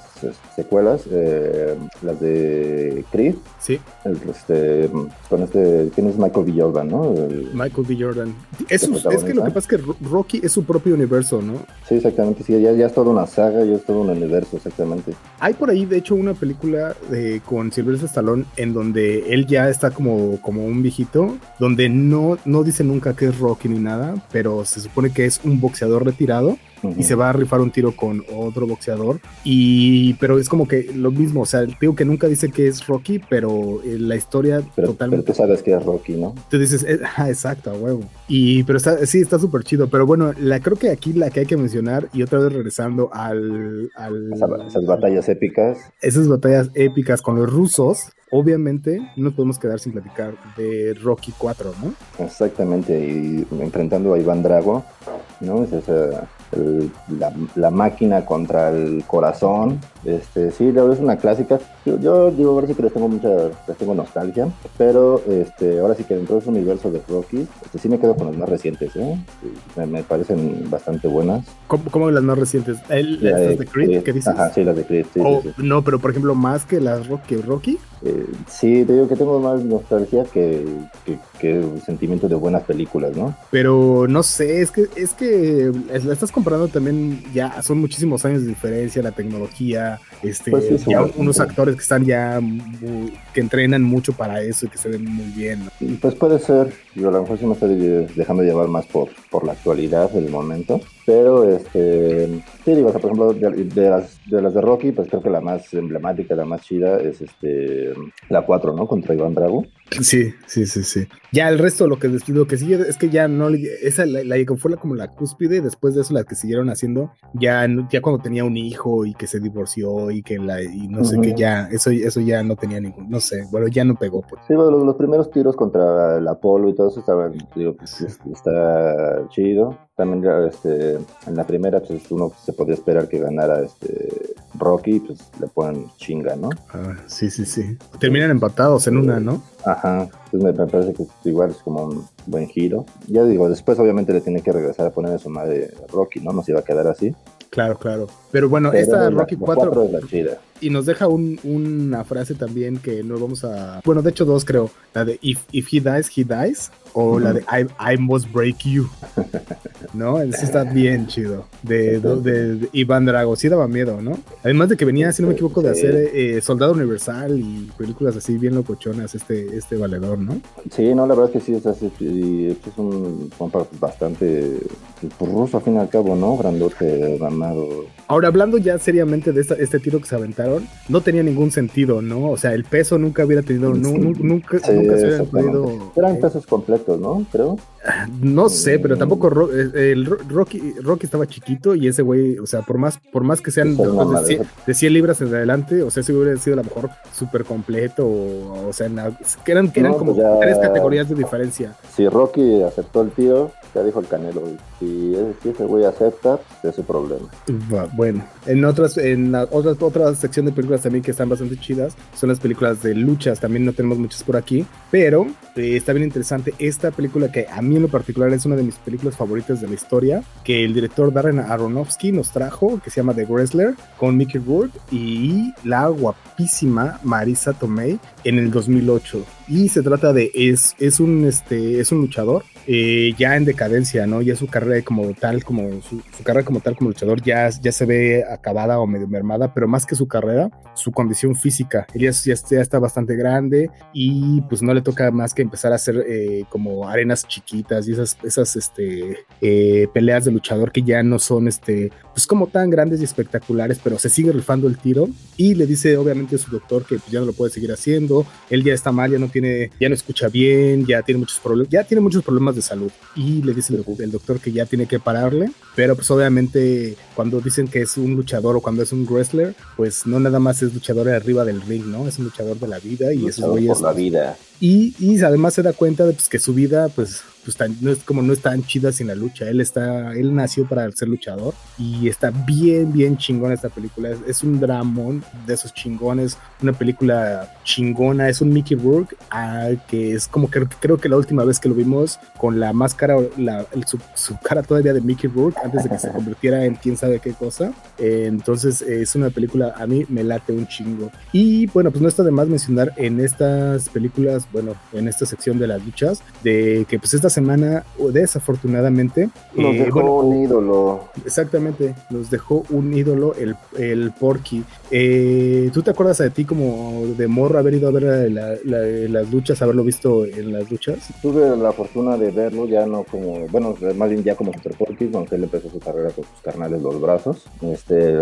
secuelas, eh, las de Creed. Sí. Este, con este, ¿quién es Michael B. Jordan, no? El, Michael B. Jordan. Es, es que lo que pasa es que Rocky es su propio universo, ¿no? Sí, exactamente, sí, ya, ya es toda una saga, ya es todo un universo, exactamente. Hay por ahí, de hecho, una película de, con Sylvester Stallone en donde él ya está como, como un viejito donde no, no dice nunca que es Rocky ni nada, pero se supone que es un boxeador retirado uh -huh. y se va a rifar un tiro con otro boxeador. Y, pero es como que lo mismo, o sea, digo que nunca dice que es Rocky, pero eh, la historia pero, totalmente. Pero tú sabes que es Rocky, ¿no? Tú dices, eh, ah, exacto, a huevo. Y, pero está, sí, está súper chido. Pero bueno, la, creo que aquí la que hay que mencionar, y otra vez regresando al. al esas, esas batallas épicas. Esas batallas épicas con los rusos, obviamente no nos podemos quedar sin platicar de Rocky 4, ¿no? Exactamente, y enfrentando a Iván Drago, ¿no? Es esa, la, la, máquina contra el corazón. Este, sí, la verdad es una clásica. Yo, yo digo, ahora sí que les tengo mucha, les tengo nostalgia, pero este, ahora sí que dentro de ese universo de Rocky, este, sí me quedo con las más recientes, ¿eh? me, me, parecen bastante buenas. ¿Cómo, cómo las más recientes? ¿El, La ¿Estas de Creed? ¿Qué dices? Ajá, sí, las de Creed. Sí, oh, sí, sí. No, pero por ejemplo, más que las Rocky. ¿Rocky? Eh, sí, te digo que tengo más nostalgia que, que, que, sentimiento de buenas películas, ¿no? Pero no sé, es que es que la estás comparando también ya son muchísimos años de diferencia, la tecnología, este, pues sí, ya unos actores que están ya que entrenan mucho para eso y que se ven muy bien. ¿no? Pues puede ser, yo a lo mejor sí me estoy dejando llevar más por, por la actualidad del momento, pero este, sí digo, o sea, por ejemplo, de, de, las, de las de Rocky, pues creo que la más emblemática, la más chida es este la 4, ¿no? Contra Iván Drago. Sí, sí, sí, sí. Ya el resto, lo que, lo que sigue es que ya no, esa la, la fue la, como la cúspide, después de eso las que siguieron haciendo, ya, ya cuando tenía un hijo y que se divorció y que la, y no uh -huh. sé, que ya, eso, eso ya no tenía ningún, no sé, bueno, ya no pegó. Pues. Sí, bueno, los, los primeros tiros contra el Apolo y todo eso estaban, digo, pues, está chido. También este, en la primera, pues uno se podía esperar que ganara este Rocky, pues le ponen chinga, ¿no? Ah, sí, sí, sí. Terminan empatados en una, ¿no? Ajá, pues me, me, parece que igual es como un buen giro. Ya digo, después obviamente le tiene que regresar a poner a su madre Rocky, ¿no? No se iba a quedar así. Claro, claro. Pero bueno, esta Rocky la 4, cuatro es la chida. y nos deja un- una frase también que no vamos a. Bueno, de hecho, dos creo. La de If, if he dies, he dies. O la de I, I must break you. *laughs* ¿No? Ese está bien chido. De, de, de- de Iván Drago. Sí daba miedo, ¿no? Además de que venía, si no me equivoco, de hacer eh, Soldado Universal y películas así bien locochonas, este, este valedor, ¿no? Sí, no, la verdad es que sí, es, así, y este es un compa bastante pues, ruso, al fin y al cabo, ¿no? Grandote, mamado. Ahora, hablando ya seriamente de esta- este tiro que se aventaron, no tenía ningún sentido, ¿no? O sea, el peso nunca hubiera tenido, nu- nu- nunca, Sí, nunca se hubiera exactamente. podido. Eran eh, pesos completos, ¿no? Creo. No sé, pero tampoco Ro- eh, el Ro- Rocky, Rocky estaba chiquito y ese güey, o sea, por más, por más que sean de, madre. 100, de 100 libras en adelante, o sea, si hubiera sido a lo mejor súper completo, o, o sea, en la- que eran, que eran No, como pues ya- tres categorías de diferencia. Si Rocky aceptó el tiro, ya dijo el Canelo. Si, si ese güey acepta, pues, es su problema. Va, Bueno, en otras, en la otra, otra sección de películas también que están bastante chidas son las películas de luchas. También no tenemos muchas por aquí, pero eh, está bien interesante esta película que a mí en lo particular es una de mis películas favoritas de la historia, que el director Darren Aronofsky nos trajo, que se llama The Wrestler, con Mickey Rourke y la guapísima Marisa Tomei en el 2008. Y se trata de, es, es, un, este, es un luchador eh, ya en decadencia, ¿no? Ya su carrera como tal, como su, carrera como tal como luchador ya, ya se ve acabada o medio mermada, pero más que su carrera, su condición física. Él ya, ya, ya está bastante grande y pues no le toca más que empezar a hacer eh, como arenas chiquitas y esas, esas este, eh, peleas de luchador que ya no son este, pues como tan grandes y espectaculares, pero se sigue rifando el tiro y le dice obviamente a su doctor que pues, ya no lo puede seguir haciendo, él ya está mal, ya no tiene, ya no escucha bien, ya tiene muchos problemas, ya tiene muchos problemas de salud y le dice el, doctor que ya tiene que pararle, pero pues obviamente cuando dicen que es un luchador o cuando es un wrestler, pues no nada más es luchador arriba del ring, ¿no? Es un luchador de la vida y eso por la vida. Y, y, además se da cuenta de pues, que su vida pues, pues tan, no es como no es tan chida sin la lucha. Él está, él nació para ser luchador y está bien, bien chingón esta película. Es, es un dramón de esos chingones, una película chingona, es un Mickey Rourke ah, que es como que creo que la última vez que lo vimos con la máscara, la, el, su, su, cara todavía de Mickey Rourke antes de que se convirtiera en quién sabe qué cosa. Eh, entonces eh, es una película, a mí me late un chingo. Y bueno, pues no está de más mencionar en estas películas bueno, en esta sección de las luchas, de que pues esta semana, desafortunadamente, nos eh, dejó bueno, un ídolo. Exactamente, nos dejó un ídolo, el, el Porky. Eh, ¿Tú te acuerdas de ti como de morro haber ido a ver la, la, las luchas, haberlo visto en las luchas? Tuve la fortuna de verlo, ya no como, bueno, más bien ya como Super Porky, aunque él empezó su carrera con sus carnales los brazos, este,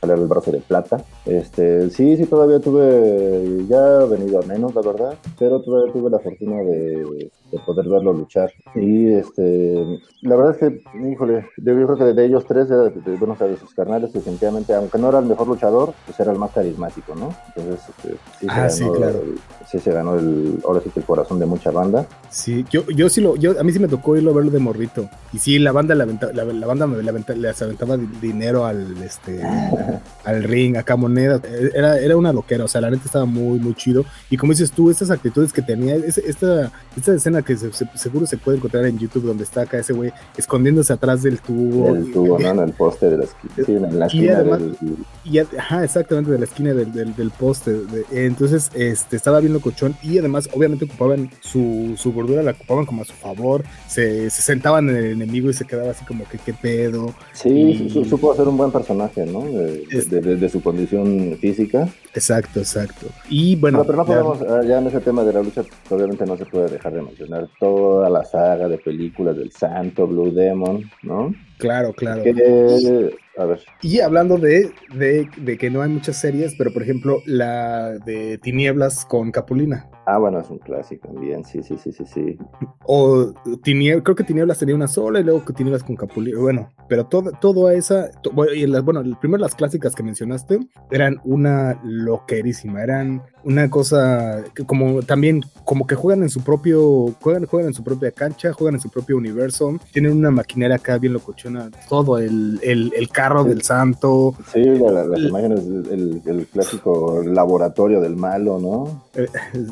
salió el brazo de plata. Este, sí, sí, todavía tuve, ya he venido a menos, la verdad, pero todavía tuve la fortuna de, de, poder verlo luchar. Y este, la verdad es que, híjole, yo creo que de ellos tres, de, de, bueno, o sea, de sus carnales, definitivamente, aunque no era el mejor luchador, pues era el más carismático, ¿no? Entonces, este, sí, ah, se ganó, sí, claro. sí se ganó el, ahora sí que el corazón de mucha banda. Sí, yo, yo sí lo, yo, a mí sí me tocó irlo a verlo de morrito. Y sí, la banda, la, la, la banda me la, les aventaba dinero al, este, *laughs* al ring, acá moneda. Era, era una loquera, o sea, la neta estaba muy, muy chido. Y como dices tú, estas actitudes que tenía, esta, esta escena que se, se, seguro se puede encontrar en YouTube, donde está acá ese güey escondiéndose atrás del tubo. El tubo, ¿no? En el poste de la esquina. Sí, en la esquina y además, del... y, ajá, exactamente, de la esquina del, del, del poste. De, entonces, este, estaba bien locochón. Y además, obviamente, ocupaban su, su gordura, la ocupaban como a su favor. Se, se sentaban en el enemigo y se quedaba así como que, ¿qué pedo? Sí, y... supo hacer un buen personaje, ¿no? De, es... de, de, de su condición física. Exacto, exacto. Y bueno, no, pero no podemos, ya, ya, en ese tema de la lucha, obviamente no se puede dejar de mencionar toda la saga de películas del Santo, Blue Demon, ¿no? Claro, claro. Que, a ver. Y hablando de, de, de, que no hay muchas series, pero por ejemplo, la de Tinieblas con Capulina. Ah, bueno, es un clásico también, sí, sí, sí, sí, sí. O Tinieblas, creo que Tinieblas tenía una sola y luego que Tinieblas con Capulina. Bueno, pero todo, todo esa, to, bueno, primero las clásicas que mencionaste eran una loquerísima, eran una cosa que como también como que juegan en su propio, juegan, juegan en su propia cancha, juegan en su propio universo, tienen una maquinera acá bien locochona, todo el, el, el carro sí. del santo. Sí, la, las el, imágenes, el, el, clásico laboratorio del malo, ¿no? Eh,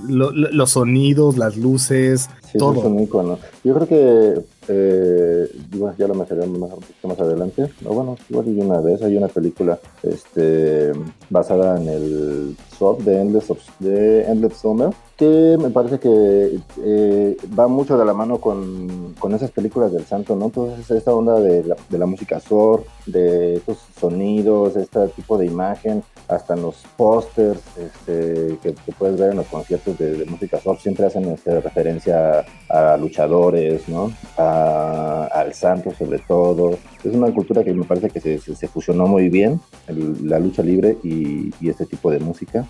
lo, lo, los sonidos, las luces, sí, todo. Es un icono. Yo creo que eh, ya lo mencioné más, más adelante. No, bueno, igual hay una vez, hay una película este, basada en el Swap de Endless, de Endless Summer, que me parece que eh, va mucho de la mano con, con, esas películas del santo, ¿no? Entonces, esta onda de la, de la música sword, de estos sonidos, este tipo de imagen, hasta en los pósters este, que, puedes ver en los conciertos de, música soft, siempre hacen este, referencia a luchadores, ¿no? al santo sobre todo. Es una cultura que me parece que se, fusionó muy bien, la lucha libre y, y, este tipo de música.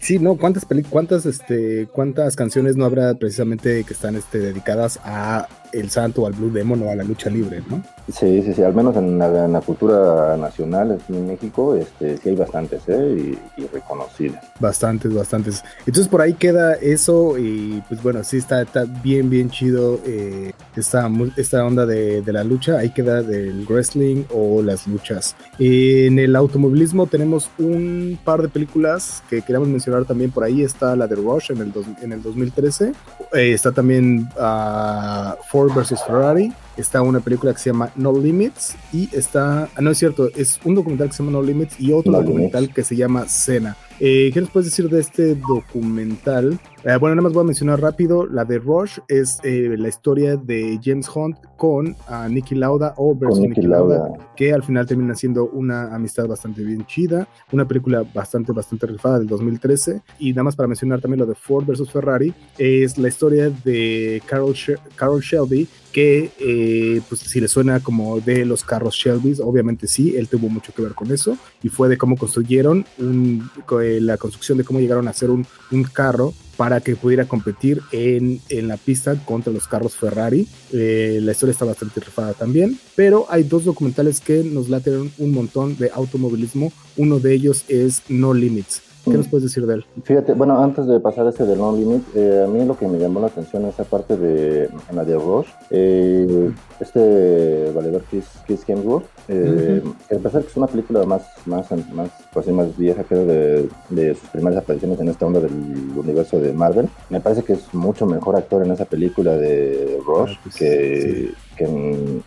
Sí, ¿no? ¿Cuántas, cuántas, este, cuántas canciones no habrá precisamente que están este, dedicadas a el santo, al Blue Demon o a la lucha libre, ¿no? Sí, sí, sí, al menos en la, cultura nacional en México, este, sí hay bastantes, ¿eh? Y, reconocibles. Bastantes, bastantes. Entonces por ahí queda eso y pues bueno, sí está, está bien, bien chido eh, esta, esta onda de, de, la lucha, ahí queda del wrestling o las luchas. En el automovilismo tenemos un par de películas que queríamos mencionar también por ahí, está la de Rush en el, en el 2013, eh, está también uh, Ford versus Ferrari, está una película que se llama No Limits y está, ah, no es cierto, es un documental que se llama No Limits y otro documental que se llama Cena. Eh, ¿Qué nos puedes decir de este documental? Eh, bueno, nada más voy a mencionar rápido. La de Rush es eh, la historia de James Hunt con uh, Nicky Lauda o versus Nicky Lauda, que al final termina siendo una amistad bastante bien chida. Una película bastante, bastante rifada del 2013. Y nada más para mencionar también lo de Ford versus Ferrari, es la historia de Carol, Carol Shelby, que eh, pues si le suena como de los carros Shelby, obviamente sí, él tuvo mucho que ver con eso. Y fue de cómo construyeron un eh, la construcción de cómo llegaron a hacer un, un carro para que pudiera competir en, en, la pista contra los carros Ferrari. Eh, la historia está bastante rifada también, pero hay dos documentales que nos laten un montón de automovilismo. Uno de ellos es No Limits. ¿Qué nos puedes decir de él? Fíjate, bueno, antes de pasar a ese de No Limit, eh, a mí lo que me llamó la atención es esa parte de la de Roche, eh, este valedor Chris, Chris Hemsworth, eh, que que es una película más, más, más, pues, más vieja, creo, de, de, sus primeras apariciones en esta onda del universo de Marvel. Me parece que es mucho mejor actor en esa película de Rush ah, pues, que, que, que, de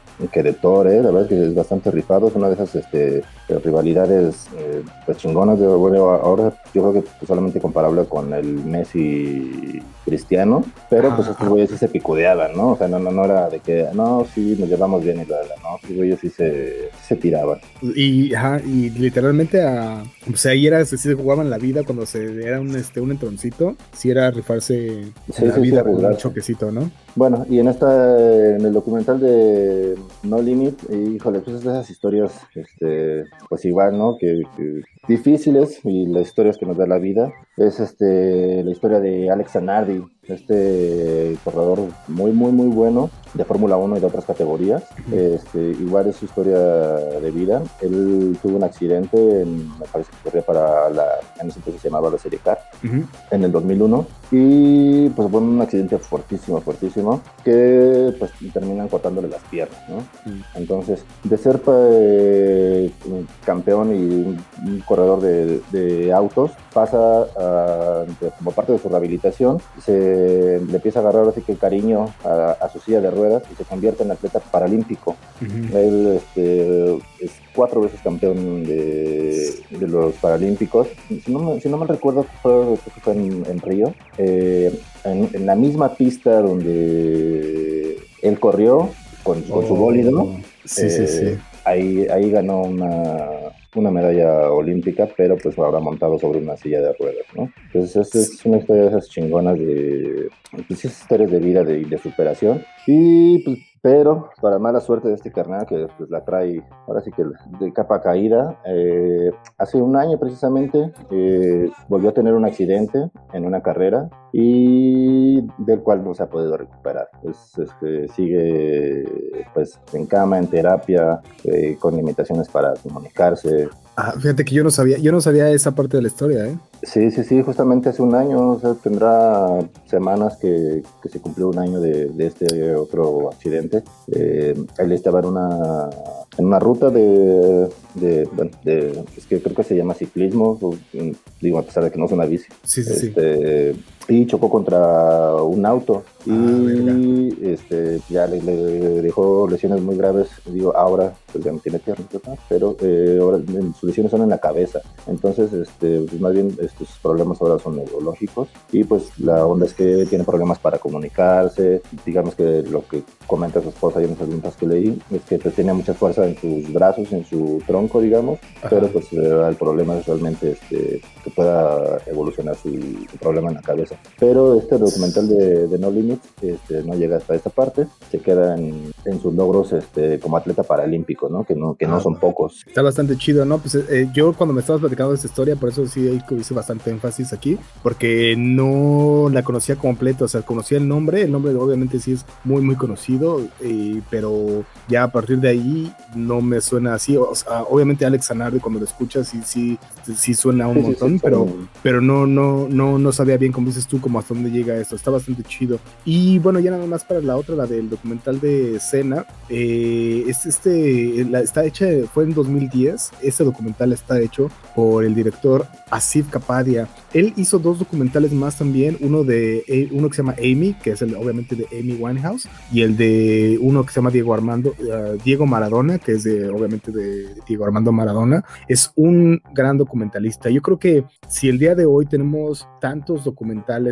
Thor, ¿eh? la verdad es que es bastante rifado, es una de esas este, rivalidades eh, pues chingonas. De, bueno, ahora yo creo que solamente comparable con el Messi cristiano, pero pues estos güeyes sí se picudeaban, ¿no? O sea, no, no, no era de que, no, sí, nos llevamos bien y la, no, estos güeyes sí se, se tiraban. Y, ajá, y literalmente, a, o sea, ahí era, si se jugaban la vida cuando se era un, este, un entroncito, si era rifarse la vida con un choquecito, ¿no? Bueno, y en esta, en el documental de No Limit, híjole, pues es de esas historias, este, pues igual, ¿no? Que, que difíciles y las historias que nos da la vida. Es este la historia de Alex Zanardi, este corredor muy, muy, muy bueno de Fórmula 1 y de otras categorías. Este, igual es su historia de vida. Él tuvo un accidente, en, me parece que corría para la, en ese entonces se llamaba la Serie Car, en el 2001. Y pues fue un accidente fuertísimo, fuertísimo, que pues terminan cortándole las piernas, ¿no? Entonces, de ser eh, campeón y un, corredor de, de, autos, pasa a, como parte de su rehabilitación, se le empieza a agarrar así que el cariño a, su silla de ruedas y se convierte en atleta paralímpico. Él este, es cuatro veces campeón de, los paralímpicos. Si no, me, si no me recuerdo, fue, fue en, Río, eh, en, la misma pista donde él corrió con, su oh, bólido. Sí, sí, sí. Eh, ahí, ahí ganó una, una medalla olímpica, pero pues ahora montado sobre una silla de ruedas, ¿no? Entonces es, una historia de esas chingonas de, pues, historias de vida, de, de superación. Y pues pero para mala suerte de este carnal, que pues la trae ahora sí que de capa caída, eh, hace un año precisamente eh, volvió a tener un accidente en una carrera y del cual no se ha podido recuperar. Es, este, sigue pues en cama, en terapia, eh, con limitaciones para comunicarse, Ah, fíjate que yo no sabía, yo no sabía esa parte de la historia, ¿eh? Sí, sí, sí, justamente hace un año, o sea, tendrá semanas que, que se cumplió un año de, de este otro accidente. Eh, él estaba en una, en una ruta de, de, bueno, de, es que creo que se llama ciclismo, digo, a pesar de que no es una bici. Sí, sí, este, y chocó contra un auto y ah, este, ya le, dejó lesiones muy graves, digo, ahora pues ya no tiene piernas, pero eh, ahora sus lesiones son en la cabeza, entonces este, pues más bien estos problemas ahora son neurológicos. Y pues la onda es que tiene problemas para comunicarse, digamos que lo que comenta su esposa y en las preguntas que leí es que pues, tenía mucha fuerza en sus brazos, en su tronco, digamos, pero pues el problema es realmente este, que pueda evolucionar su, problema en la cabeza. Pero este documental de, de No Limit este, no llega hasta esta parte, se queda en, sus logros este, como atleta paralímpico, ¿no? Que no, que no ah, son pocos. Está bastante chido, ¿no? Pues eh, yo cuando me estabas platicando de esta historia, por eso sí hice bastante énfasis aquí, porque no la conocía completo, o sea, conocía el nombre, el nombre obviamente sí es muy, muy conocido, eh, pero ya a partir de ahí no me suena así, o sea, obviamente Alex Zanardi cuando lo escuchas sí, sí, sí suena un montón, pero, pero no, no, no, no sabía bien, como dices tú, como hasta dónde llega esto, está bastante chido. Y bueno, ya nada más para la otra, la del documental de Cena, eh, es este, la, está hecha, fue en 2010, este documental está hecho por el director Asif Kapadia. Él hizo dos documentales más también, uno de eh, uno que se llama Amy, que es el obviamente de Amy Winehouse, y el de uno que se llama Diego Armando, uh, Diego Maradona, que es de obviamente de Diego Armando Maradona. Es un gran documentalista. Yo creo que si el día de hoy tenemos tantos documentales,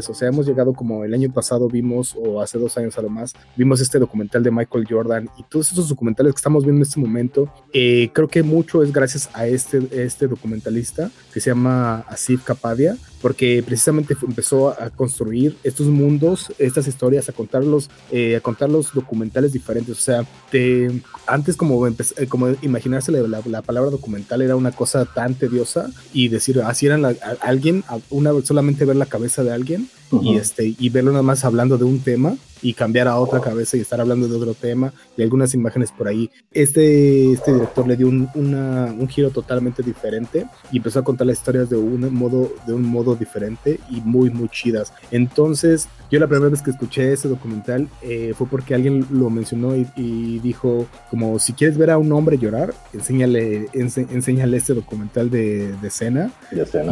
o sea, hemos llegado como el año pasado vimos, o hace dos años a lo más, vimos este documental de Michael Jordan y todos esos documentales que estamos viendo en este momento, eh, creo que mucho es gracias a este, este documentalista que se llama Asif Kapadia porque precisamente empezó a construir estos mundos, estas historias, a contarlos, eh, a contar los documentales diferentes. O sea, te, antes como, eh, como imaginarse la, la, palabra documental era una cosa tan tediosa y decir, así eran alguien, una, solamente ver la cabeza de alguien again y, este, y verlo nada más hablando de un tema y cambiar a otra cabeza y estar hablando de otro tema y algunas imágenes por ahí. Este, este director le dio un, un giro totalmente diferente y empezó a contar las historias de un modo, de un modo diferente y muy, muy chidas. Entonces, yo la primera vez que escuché ese documental eh, fue porque alguien lo mencionó y, dijo, como si quieres ver a un hombre llorar, enséñale, enséñale este documental de, de Cena,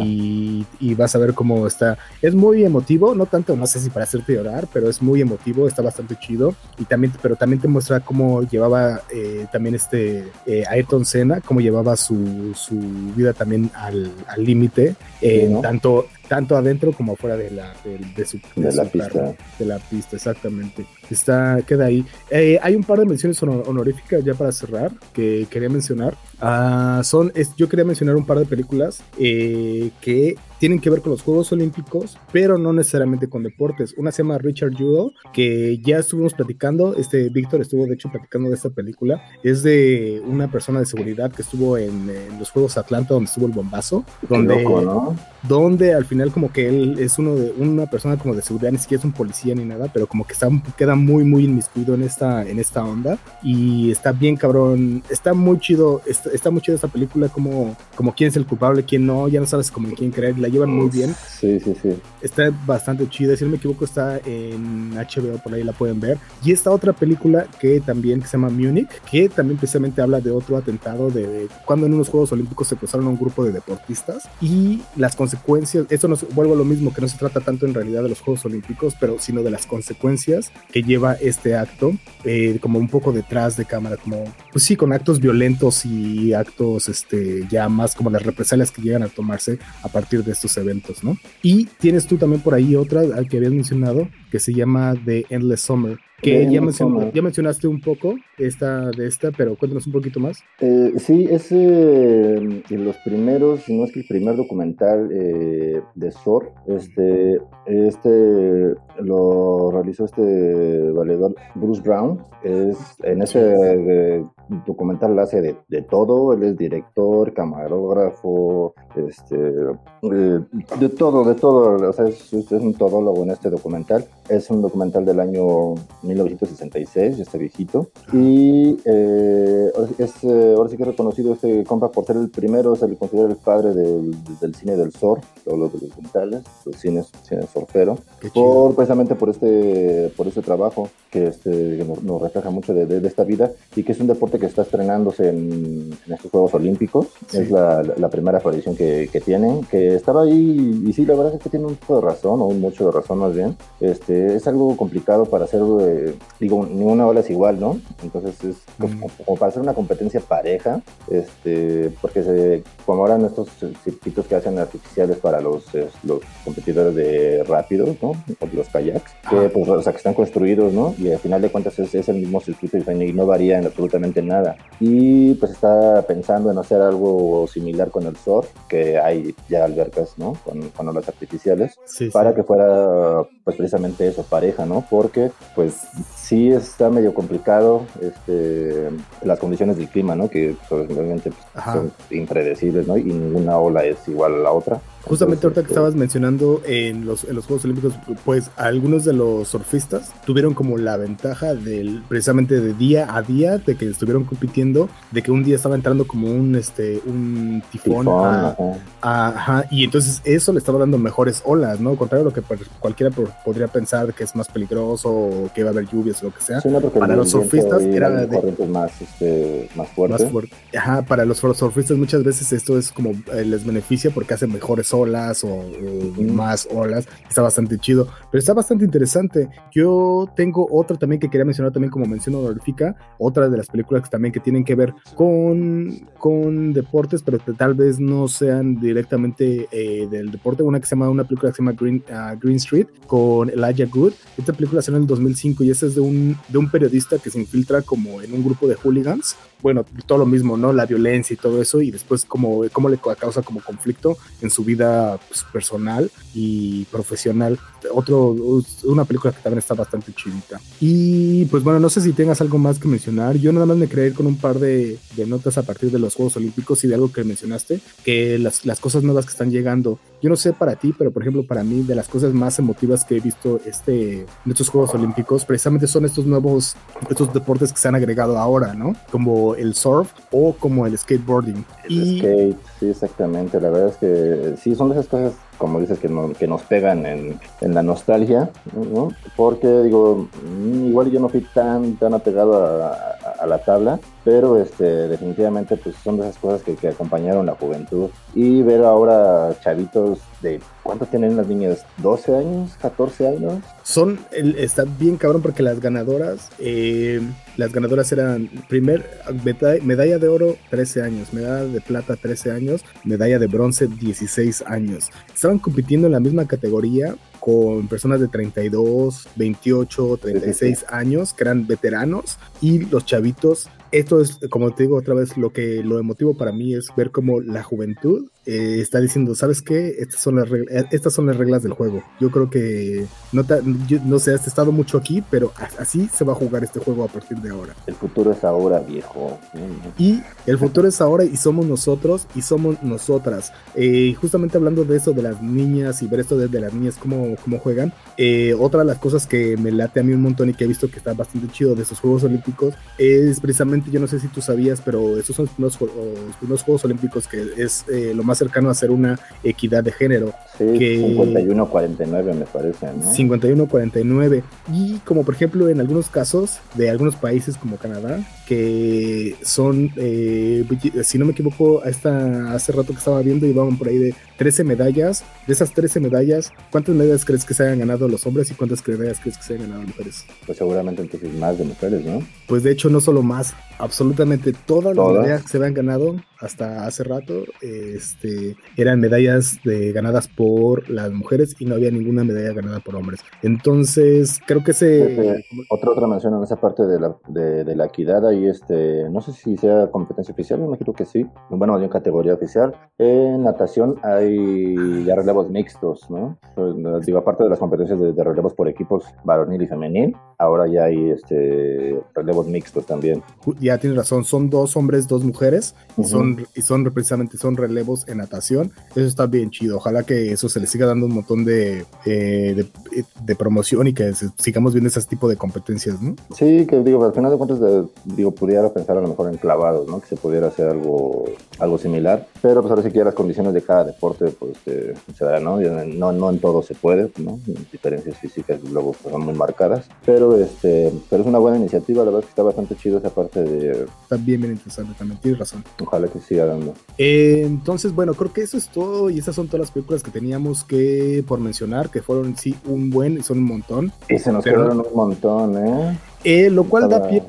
Y, y vas a ver cómo está. Es muy emotivo, no tanto, no sé si para hacerte llorar, pero es muy emotivo, está bastante chido. Y también, pero también te muestra cómo llevaba eh, también este eh, Ayrton Senna, cómo llevaba su, su vida también al límite, tanto tanto adentro como afuera de la, de, su, la pista. de la pista, exactamente. Está, queda ahí. Eh, hay un par de menciones honoríficas ya para cerrar que quería mencionar. Ah, son, yo quería mencionar un par de películas eh, que tienen que ver con los Juegos Olímpicos, pero no necesariamente con deportes. Una se llama Richard Jewell, que ya estuvimos platicando, este Víctor estuvo de hecho platicando de esta película. Es de una persona de seguridad que estuvo en, los Juegos Atlanta, donde estuvo el bombazo, donde, donde al final como que él es uno de una persona como de seguridad, ni siquiera es un policía ni nada, pero como que está, queda muy, muy inmiscuido en esta, en esta onda y está bien cabrón, está muy chido, está, está muy chido esta película como, como quién es el culpable, quién no, ya no sabes como quién creer, la llevan muy bien. Sí, sí, sí. Está bastante chida, si no me equivoco está en HBO, por ahí la pueden ver. Y esta otra película que también se llama Munich, que también precisamente habla de otro atentado de cuando en unos Juegos Olímpicos se cruzaron a un grupo de deportistas y las consecuencias, vuelvo a lo mismo, que no se trata tanto en realidad de los Juegos Olímpicos, pero sino de las consecuencias que lleva este acto, eh, como un poco detrás de cámara, como, pues sí, con actos violentos y actos este, ya más como las represalias que llegan a tomarse a partir de estos eventos, ¿no? Y tienes tú también por ahí otra al que habías mencionado, que se llama The Endless Summer, que ya, ya, mencionaste un poco esta, de esta, pero cuéntanos un poquito más. Eh, sí, es eh, de los primeros, no es que el primer documental eh, de SOR, este, este lo realizó este valedor Bruce Brown, es, en ese documental lo hace de, todo, él es director, camarógrafo, este, de todo, de todo, o sea, es, es un todólogo en este documental, es un documental del año 1966, ya está viejito. Y eh, es, eh, ahora sí que he reconocido este compa por ser el primero, se le considera el padre del, del cine del SOR, todos los documentales, los cines, cine sorfero, por precisamente por este, por este trabajo que, este, nos, refleja mucho de, esta vida y que es un deporte que está estrenándose en, estos Juegos Olímpicos. Es la, primera aparición que, que, tienen, que estaba ahí y sí, la verdad es que tiene un poco de razón, o un mucho de razón más bien. Este, es algo complicado para hacer, eh, digo, ninguna ola es igual, ¿no? Entonces es como, para hacer una competencia pareja, este, porque se, como ahora estos circuitos que hacen artificiales para los, los competidores de rápidos, ¿no? Los kayaks, que, pues, o sea, que están construidos, ¿no? Y al final de cuentas es, es el mismo circuito y no varía en absolutamente nada. Y pues está pensando en hacer algo similar con el surf, que hay ya albercas, ¿no? Con, con olas artificiales, para que fuera pues precisamente eso, pareja, ¿no? Porque pues sí está medio complicado este, las condiciones del clima, ¿no? Que pues, pues, son impredecibles, ¿no? Y ninguna ola es igual a la otra. Justamente ahorita que estabas mencionando en los, en los Juegos Olímpicos, pues algunos de los surfistas tuvieron como la ventaja del precisamente de día a día, de que estuvieron compitiendo, de que un día estaba entrando como un este un tifón, ajá. y entonces eso le estaba dando mejores olas, ¿no? Contrario a lo que cualquiera podría pensar que es más peligroso o que va a haber lluvias o lo que sea. para los surfistas era de más, este, más fuerte. Ajá, para los surfistas muchas veces esto es como eh, les beneficia porque hace mejores olas o, más olas. Está bastante chido, pero está bastante interesante. Yo tengo otra también que quería mencionar también como mención honorífica, otra de las películas que también que tienen que ver con, con deportes, pero que tal vez no sean directamente eh, del deporte. Una que se llama, una película que se llama Green, ah, Green Street con Elijah Good. Esta película salió en el 2005 y esa es de un, de un periodista que se infiltra como en un grupo de hooligans bueno, todo lo mismo, ¿no? La violencia y todo eso, y después cómo, cómo le causa como conflicto en su vida pues, personal y profesional. Otro, una película que también está bastante chidita. Y pues bueno, no sé si tengas algo más que mencionar. Yo nada más me quería ir con un par de, de notas a partir de los Juegos Olímpicos y de algo que mencionaste, que las, las cosas nuevas que están llegando. Yo no sé para ti, pero por ejemplo para mí, de las cosas más emotivas que he visto este, en estos Juegos Olímpicos, precisamente son estos nuevos, estos deportes que se han agregado ahora, ¿no? Como el surf o como el skateboarding. El skate, sí, exactamente. La verdad es que sí, son de esas cosas como dices, que, que nos pegan en, en la nostalgia, ¿no? porque digo, mm, igual yo no fui tan, tan apegado a, a, la tabla, pero este, definitivamente pues son de esas cosas que, que, acompañaron la juventud. Y ver ahora chavitos de, ¿cuántos tienen las niñas? ¿12 años? ¿14 años? Son, está bien cabrón porque las ganadoras, eh, las ganadoras eran primer medalla de oro 13 años, medalla de plata 13 años, medalla de bronce 16 años estaban compitiendo en la misma categoría con personas de 32, 28, 36 años que eran veteranos y los chavitos esto es, como te digo otra vez, lo que lo emotivo para mí es ver cómo la juventud eh, está diciendo, ¿sabes qué? Estas son, las reglas, eh, estas son las reglas del juego. Yo creo que, no, no sé, has estado mucho aquí, pero así se va a jugar este juego a partir de ahora. El futuro es ahora, viejo. Y el futuro es ahora y somos nosotros y somos nosotras. Eh, justamente hablando de eso, de las niñas y ver esto desde las niñas, cómo, cómo juegan, otra de las cosas que me late a mí un montón y que he visto que está bastante chido de esos Juegos Olímpicos es precisamente yo no sé si tú sabías, pero estos son los primeros, Juegos Olímpicos que es eh, lo más cercano a ser una equidad de género. Sí, 51-49 me parece, ¿no? 51-49. Y como por ejemplo en algunos casos de algunos países como Canadá, que son, eh, si no me equivoco, esta, hace rato que estaba viendo iban por ahí de 13 medallas. De esas 13 medallas, ¿cuántas medallas crees que se hayan ganado los hombres y cuántas medallas crees que se hayan ganado las mujeres? Pues seguramente entonces más de mujeres, ¿no? Pues de hecho no solo más, absolutamente todas las medallas que se habían ganado hasta hace rato este, eran medallas de, ganadas por las mujeres y no había ninguna medalla ganada por hombres. Entonces, creo que se... otra otra mención en esa parte de la, de, la equidad, ahí este, no sé si sea competencia oficial, me imagino que sí, bueno, hay una categoría oficial. En natación hay ya relevos mixtos, ¿no? Pues, digo, aparte de las competencias de, relevos por equipos varonil y femenil, ahora ya hay este, relevos mixtos también. Ya tienes razón, son dos hombres, dos mujeres, y son y son precisamente son relevos en natación. Eso está bien chido. Ojalá que eso se le siga dando un montón de, eh, de, promoción y que sigamos viendo ese tipo de competencias, ¿no? Sí, que digo, al final de cuentas, digo, pudiera pensar a lo mejor en clavados, ¿no? Que se pudiera hacer algo, algo similar. Pero pues ahora sí que las condiciones de cada deporte, pues se dará, ¿no? ¿no? No en todo se puede, ¿no? Diferencias físicas luego pues, son muy marcadas. Pero, este, pero es una buena iniciativa, la verdad que está bastante chido esa parte de... Está bien, bien interesante también, tienes razón. Ojalá que siga dando. Eh, entonces, bueno, creo que eso es todo y esas son todas las películas que teníamos que por mencionar, que fueron sí un buen, son un montón. Y se nos quedaron un montón, ¿eh? Eh, lo cual da pie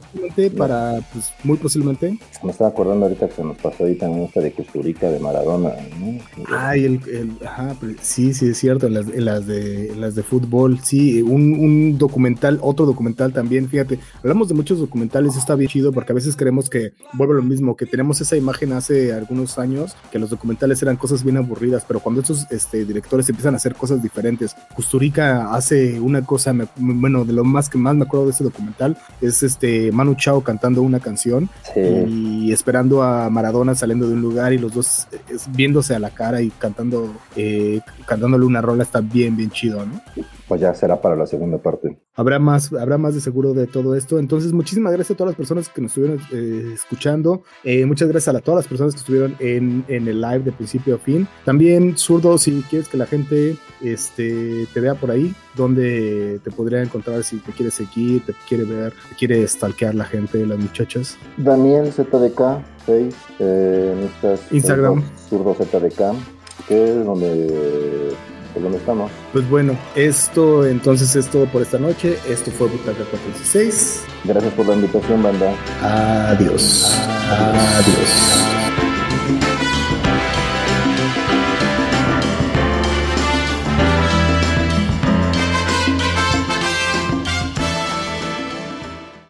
para, pues, muy posiblemente. Me estaba acordando ahorita que se nos pasó ahí también esta de Custurica de Maradona. ¿no? Ay, el, el, ajá, sí, sí, es cierto, en las, las, de, las de fútbol, sí, un, un, documental, otro documental también, fíjate, hablamos de muchos documentales, está bien chido porque a veces creemos que vuelve lo mismo, que tenemos esa imagen hace algunos años, que los documentales eran cosas bien aburridas, pero cuando estos este, directores empiezan a hacer cosas diferentes, Custurica hace una cosa, bueno, de lo más que más me acuerdo de ese documental, es este Manu Chao cantando una canción y esperando a Maradona saliendo de un lugar y los dos viéndose a la cara y cantando, eh, cantándole una rola está bien, bien chido, ¿no? Pues ya será para la segunda parte. Habrá más, habrá más de seguro de todo esto. Entonces, muchísimas gracias a todas las personas que nos estuvieron eh, escuchando. Eh, muchas gracias a, todas las personas que estuvieron en, en, el live de principio a fin. También, Zurdo, si quieres que la gente este, te vea por ahí, donde te podría encontrar si te quieres seguir, te quiere ver, te quiere stalkear la gente, las muchachas. Daniel ZDK, Face, eh, Instagram. Zurdo ZDK, que es donde pues donde estamos. Pues bueno, esto entonces es todo por esta noche. Esto fue Butaca 416. Gracias por la invitación, banda. Adiós. Adiós.